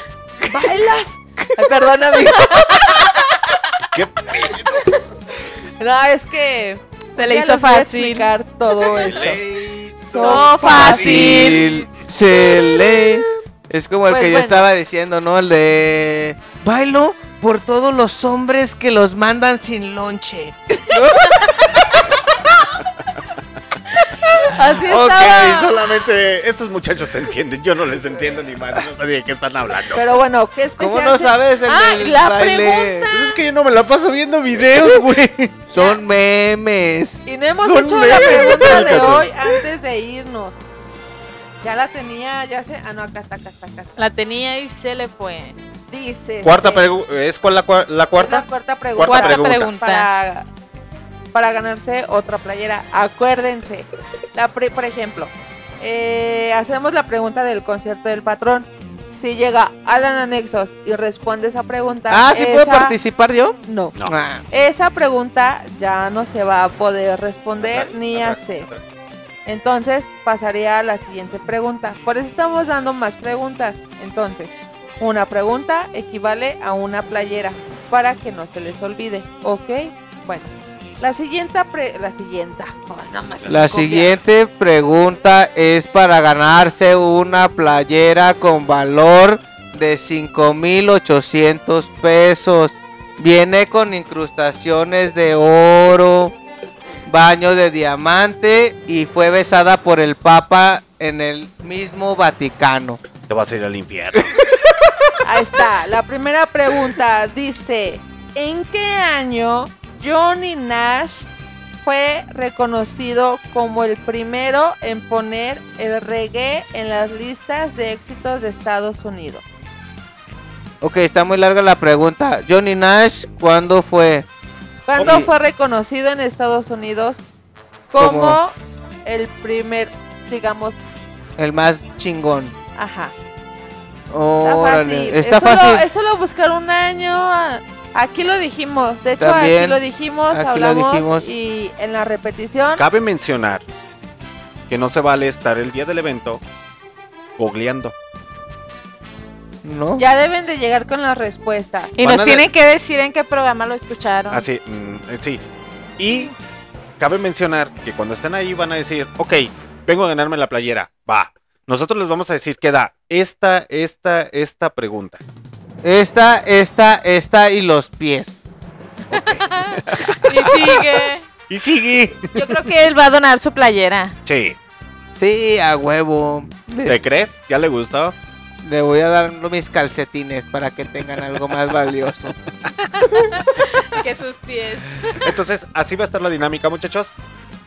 ¿Bailas? Ay, perdón, amigo. ¿Qué No, es que. Se le ya hizo fácil. explicar todo esto. No fácil. Se le Es como el Pues que yo estaba diciendo, ¿no? El de... Bailo por todos los hombres que los mandan sin lonche. Así Ok, estaba. solamente estos muchachos se entienden. Yo no les entiendo ni más. No sabía de qué están hablando. Pero bueno, ¿qué especial? ¿Cómo no se- sabes el Ah, del la baile? pregunta. Pues es que yo no me la paso viendo videos, güey. Son memes. Y no hemos Son hecho la pregunta de hoy antes de irnos. Ya la tenía, ya sé. Ah, no, acá está, acá está, acá está. La tenía y se le fue. Dice. Cuarta sí, pregunta. ¿Es cuál la, cua- la es cuarta? La cuarta pregunta. Cuarta Cuarta pregunta. pregunta. Para, para ganarse otra playera. Acuérdense. La pre- por ejemplo, eh, hacemos la pregunta del concierto del patrón. Si llega Alan Anexos y responde esa pregunta. Ah, ¿sí puedo participar yo? No. No. Ah, Esa pregunta ya no se va a poder responder Atrás, ni atrás, hacer. atrás. Entonces pasaría a la siguiente pregunta. Por eso estamos dando más preguntas. Entonces, una pregunta equivale a una playera para que no se les olvide. ¿Ok? Bueno, la siguiente... pre- la siguiente... La siguiente pregunta es para ganarse una playera con valor de 5,800 pesos. Viene con incrustaciones de oro, baño de diamante y fue besada por el Papa en el mismo Vaticano. Te vas a ir al infierno. Ahí está. La primera pregunta dice: ¿En qué año Johnny Nash fue reconocido como el primero en poner el reggae en las listas de éxitos de Estados Unidos? Ok, está muy larga la pregunta. Johnny Nash, ¿cuándo fue? ¿Cuándo fue reconocido en Estados Unidos como ¿Cómo? el primer, digamos, El más chingón. ajá? Está fácil. Está es, solo, fácil. es solo buscar un año. Aquí lo dijimos. De hecho, También, aquí lo dijimos, aquí lo hablamos dijimos. y en la repetición. Cabe mencionar que no se vale estar el día del evento googleando. ¿No? Ya deben de llegar con las respuestas. Y Van nos tienen que decir en qué programa lo escucharon. Así, mm, eh, sí. Y cabe mencionar que cuando estén ahí van a decir, ok, vengo a ganarme la playera. Va. Nosotros les vamos a decir que da esta, esta, esta pregunta. Esta, esta, esta y los pies. Y sigue. Y sigue. Yo creo que él va a donar su playera. Sí. Sí, a huevo. ¿Te crees? ¿Ya le gustó? Le voy a dar mis calcetines para que tengan algo más valioso. Que sus pies. Entonces, así va a estar la dinámica, muchachos.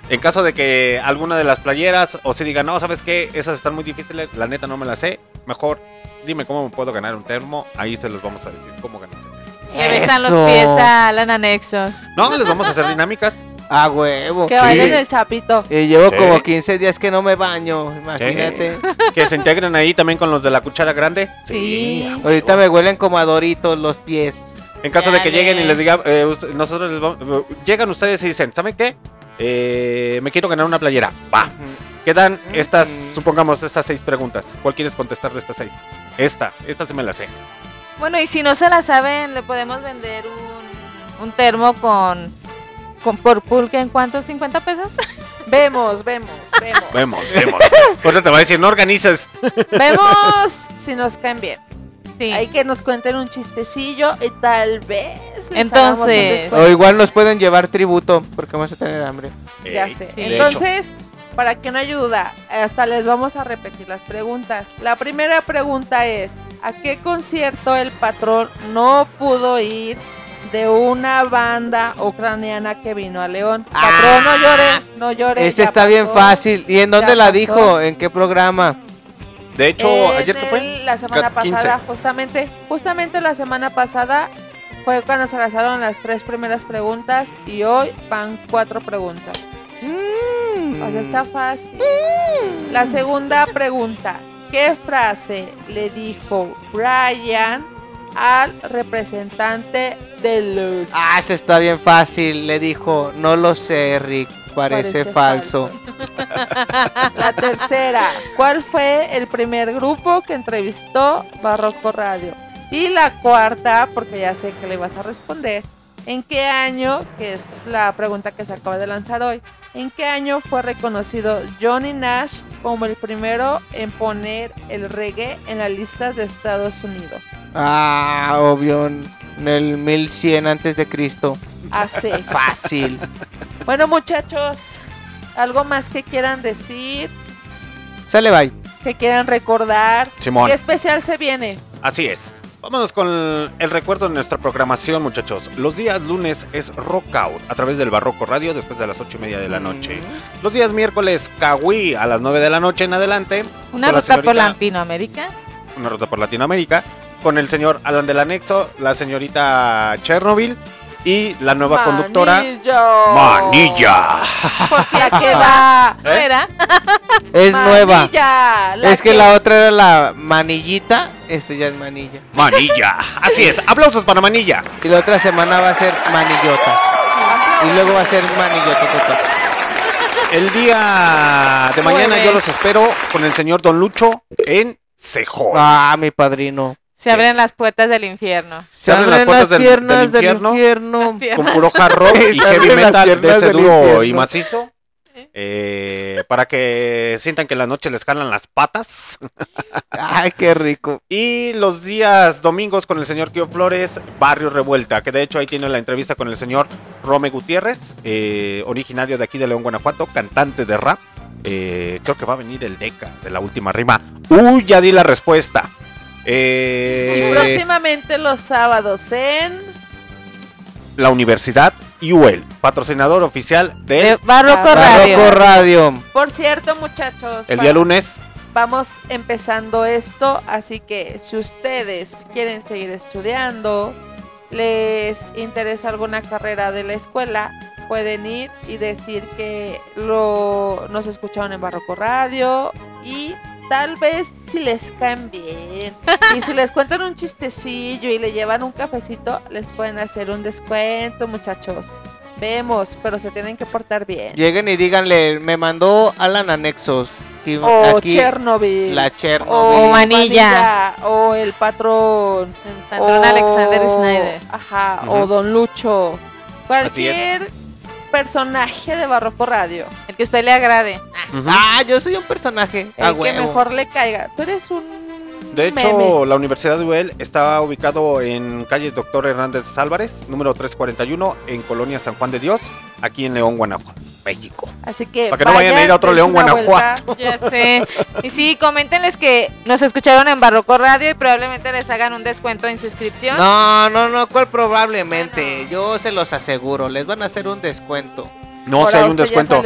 En caso de que alguna de las playeras o si digan, no, ¿sabes qué? Esas están muy difíciles, la neta no me las sé. Mejor dime cómo me puedo ganar un termo. Ahí se los vamos a decir cómo ganarse. Le besan los pies a Alan Anexo. No, les vamos a hacer dinámicas. A huevo. Que bailen el chapito. Y llevo Sí. como 15 días que no me baño, imagínate. Que se integren ahí también con los de la cuchara grande. Sí. Ahorita me huelen como a doritos los pies. En caso de que Dale. lleguen y les diga, eh, nosotros les vamos, llegan ustedes y dicen, ¿saben qué? Eh, me quiero ganar una playera. Va. Quedan estas, Mm. supongamos, estas seis preguntas. ¿Cuál quieres contestar de estas seis? Esta, esta sí me la sé. Bueno, y si no se la saben, le podemos vender un, un termo con, con por pulque en cuánto, 50 pesos. Vemos, vemos, vemos. Vemos, vemos. Ahorita te va a decir, no organizas. Vemos si nos caen bien. Sí. Hay que nos cuenten un chistecillo y tal vez les hagamos un Entonces- O igual nos pueden llevar tributo porque vamos a tener hambre. Ya sé. Sí. Entonces, para que no ayuda, hasta les vamos a repetir las preguntas. La primera pregunta es, ¿a qué concierto el patrón no pudo ir de una banda ucraniana que vino a León? Patrón, no llore, no llore. Este ya está bien fácil. ¿Y en dónde la pasó. dijo? ¿En qué programa? De hecho, En ayer que fue. La semana Ca- 15. pasada, justamente, justamente la semana pasada fue cuando se lanzaron las tres primeras preguntas y hoy van cuatro preguntas. O sea, está fácil. La segunda pregunta. ¿Qué frase le dijo Brian al representante de los... Ah, ese está bien fácil. Le dijo, no lo sé, Rick. Parece, Parece falso. La tercera. ¿Cuál fue el primer grupo que entrevistó Barroco Radio? Y la cuarta, porque ya sé que le vas a responder. ¿En qué año, que es la pregunta que se acaba de lanzar hoy, ¿En qué año fue reconocido Johnny Nash como el primero en poner el reggae en las listas de Estados Unidos? Ah, obvio. En el 1100 antes de Cristo. Hace. Fácil. bueno, muchachos, ¿algo más que quieran decir? Sale, bye. ¿Que quieran recordar? Simón. ¿Qué especial se viene? Así es. Vámonos con el recuerdo de nuestra programación, muchachos. Los días lunes es Rock Out a través del Barroco Radio después de las ocho y media de la noche. Los días miércoles, Kawi a las 9 de la noche en adelante. Una ruta por Latinoamérica. Una ruta por Latinoamérica. Con el señor Alan del Anexo, la señorita Chernobyl y la nueva conductora Manillo. Manilla. ¿La que va? ¿No ¿Eh? era? Es nueva. Manilla, Es que la otra era la manillita. Este ya es manilla. Manilla. Así es. Aplausos para Manilla. Y la otra semana va a ser manillota. Y luego va a ser manillota. El día de mañana Jueves. yo los espero con el señor Don Lucho en Cejón. Ah, mi padrino. Se abren las puertas del infierno. Se abren las puertas del, del piernas del infierno con puro hard rock y heavy metal de ese duro y macizo. eh, para que sientan que en la noche les jalan las patas. Ay, qué rico. Y los días domingos con el señor Kio Flores, Barrio Revuelta, que de hecho ahí tiene la entrevista con el señor Rome Gutiérrez, eh, originario de aquí de León, Guanajuato, cantante de rap. Eh, creo que va a venir el Deca de la última rima. Uy, ya di la respuesta. Y Eh, próximamente los sábados en... la Universidad UL, patrocinador oficial De Barroco Radio. Barroco Radio. Por cierto, muchachos, el día lunes. vamos empezando esto, así que si ustedes quieren seguir estudiando, les interesa alguna carrera de la escuela, pueden ir y decir que lo nos escucharon en Barroco Radio y tal vez si les caen bien y si les cuentan un chistecillo y le llevan un cafecito, les pueden hacer un descuento, muchachos. Vemos, pero se tienen que portar bien. Lleguen y díganle, me mandó Alan Anexos. Aquí, O aquí Chernobyl. la o Chernobyl. O Manilla. Manilla, o el patrón, El patrón o- Alexander Snyder. Ajá, o Don Lucho. Cualquier personaje de Barroco Radio. El que a usted le agrade. Ah, yo soy un personaje. El a que huevo. mejor le caiga. Tú eres un De hecho, meme. la Universidad de UL está ubicado en calle Doctor Hernández Álvarez, número 341, en Colonia San Juan de Dios, aquí en León, Guanajuato, México. Así que para que no vayan a ir a otro León, Guanajuato. vuelta. Ya sé. Y sí, coméntenles que nos escucharon en Barroco Radio y probablemente les hagan un descuento en su inscripción. No, no, no, ¿cuál probablemente? Yo se los aseguro, les van a hacer un descuento. No hay un descuento.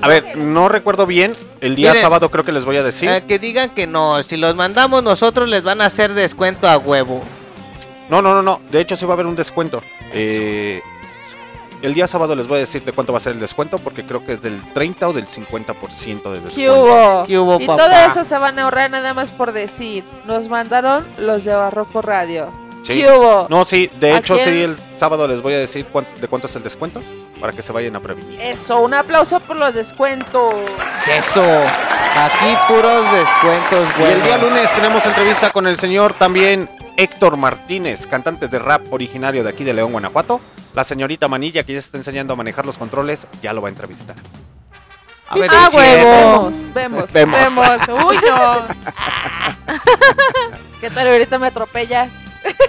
A ver, no recuerdo bien, el día Miren. sábado creo que les voy a decir. Eh, que digan que no, si los mandamos nosotros les van a hacer descuento a huevo. No, no, no, no, de hecho sí va a haber un descuento. Eh, el día sábado les voy a decir de cuánto va a ser el descuento, porque creo que es del 30 o del 50% de ¿Qué descuento. hubo? ¿Qué hubo, y papá? todo eso se van a ahorrar nada más por decir. Nos mandaron los de Barroco Radio. Sí. ¿Qué hubo? No, sí, de ¿A hecho quién? sí, el sábado les voy a decir de cuánto es el descuento, para que se vayan a prevenir. Eso, un aplauso por los descuentos. Eso, aquí puros descuentos Y el día lunes tenemos entrevista con el señor también Héctor Martínez, cantante de rap originario de aquí de León, Guanajuato. La señorita Manilla, que ya se está enseñando a manejar los controles, ya lo va a entrevistar. A ver, Ah, si es cierto. huevo. Vemos, vemos. Vemos. Vemos. Uy, no. ¿Qué tal ahorita me atropella?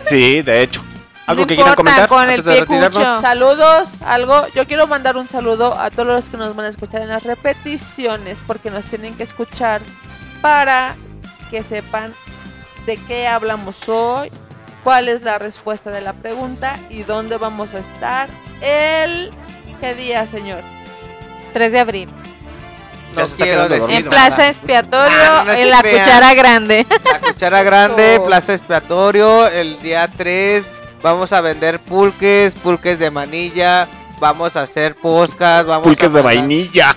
Sí, de hecho. ¿Algo No que quieran importa, comentar con el antes de pie retirarnos? cucho. Saludos, algo. Yo quiero mandar un saludo a todos los que nos van a escuchar en las repeticiones porque nos tienen que escuchar para que sepan de qué hablamos hoy, cuál es la respuesta de la pregunta y dónde vamos a estar el qué día, señor. 3 de abril. No quiero decir dormido. En Plaza Expiatorio, Ah, no, en la cuchara grande. La cuchara grande, plaza expiatorio, el día 3 vamos a vender pulques, pulques de manilla, vamos a hacer podcast, vamos Pulques a de vainilla.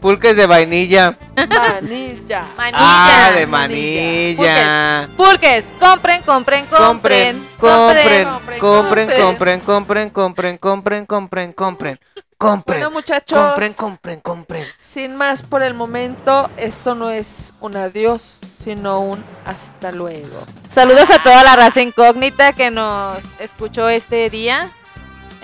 Pulques de vainilla. Manilla. Manilla. Ah, de manilla. Pulques, compren, compren, compren. Compren, compren, compren, compren, compren. compren, compren, compren, compren, compren, compren, compren, Bueno, muchachos, compren, compren, compren. sin más por el momento, esto no es un adiós, sino un hasta luego. Saludos a toda la raza incógnita que nos escuchó este día.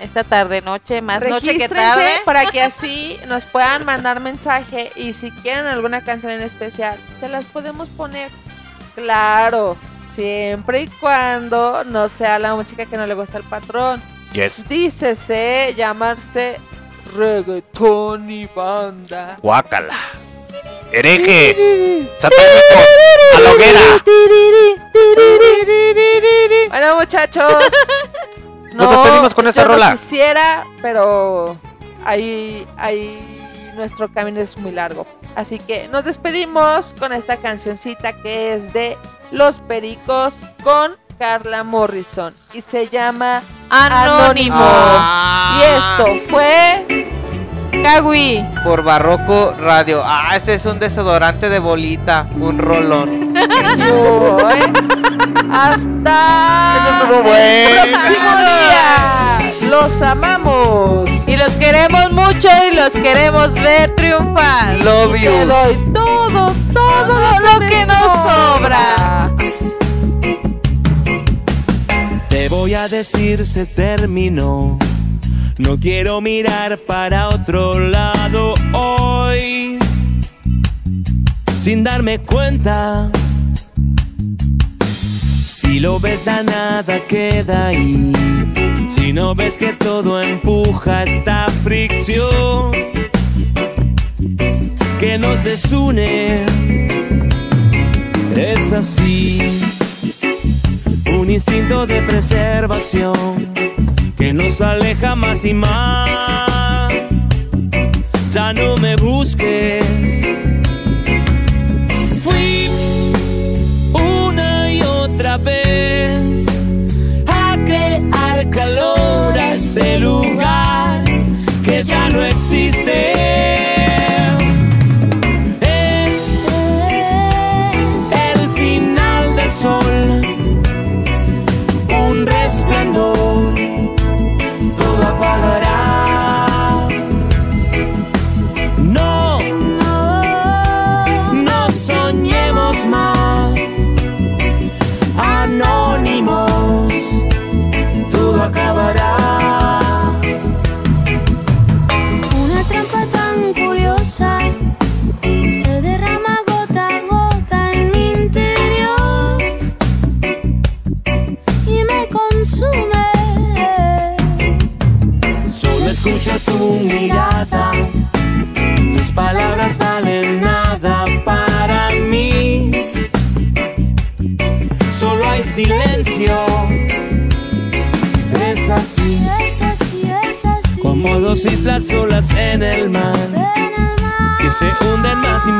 Esta tarde, noche, más noche que tarde. para que así nos puedan mandar mensaje y si quieren alguna canción en especial, se las podemos poner. Claro, siempre y cuando no sea la música que no le gusta al patrón. Yes. Dícese llamarse reggaetón y banda. Guácala. Hereje. Satánico. A la hoguera. Bueno, muchachos. Nos despedimos con esta yo no rola. quisiera, pero ahí, ahí nuestro camino es muy largo. Así que nos despedimos con esta cancioncita que es de Los Pericos con Carla Morrison y se llama Anónimos. Anónimos. Y esto fue Kawi. Por Barroco Radio. Ah, ese es un desodorante de bolita. Un rolón. yo, ¿eh? Hasta el bueno. próximo día. Los amamos. Y los queremos mucho y los queremos ver triunfar. Love Y you. te doy todo, todo lo que que nos nos sobra. sobra. Te voy a decir se terminó. No quiero mirar para otro lado hoy. Sin darme cuenta. Si lo ves a nada queda ahí. Si no ves que todo empuja esta fricción que nos desune. Es así un instinto de preservación que nos aleja más y más. Ya no me busques. Hunden más y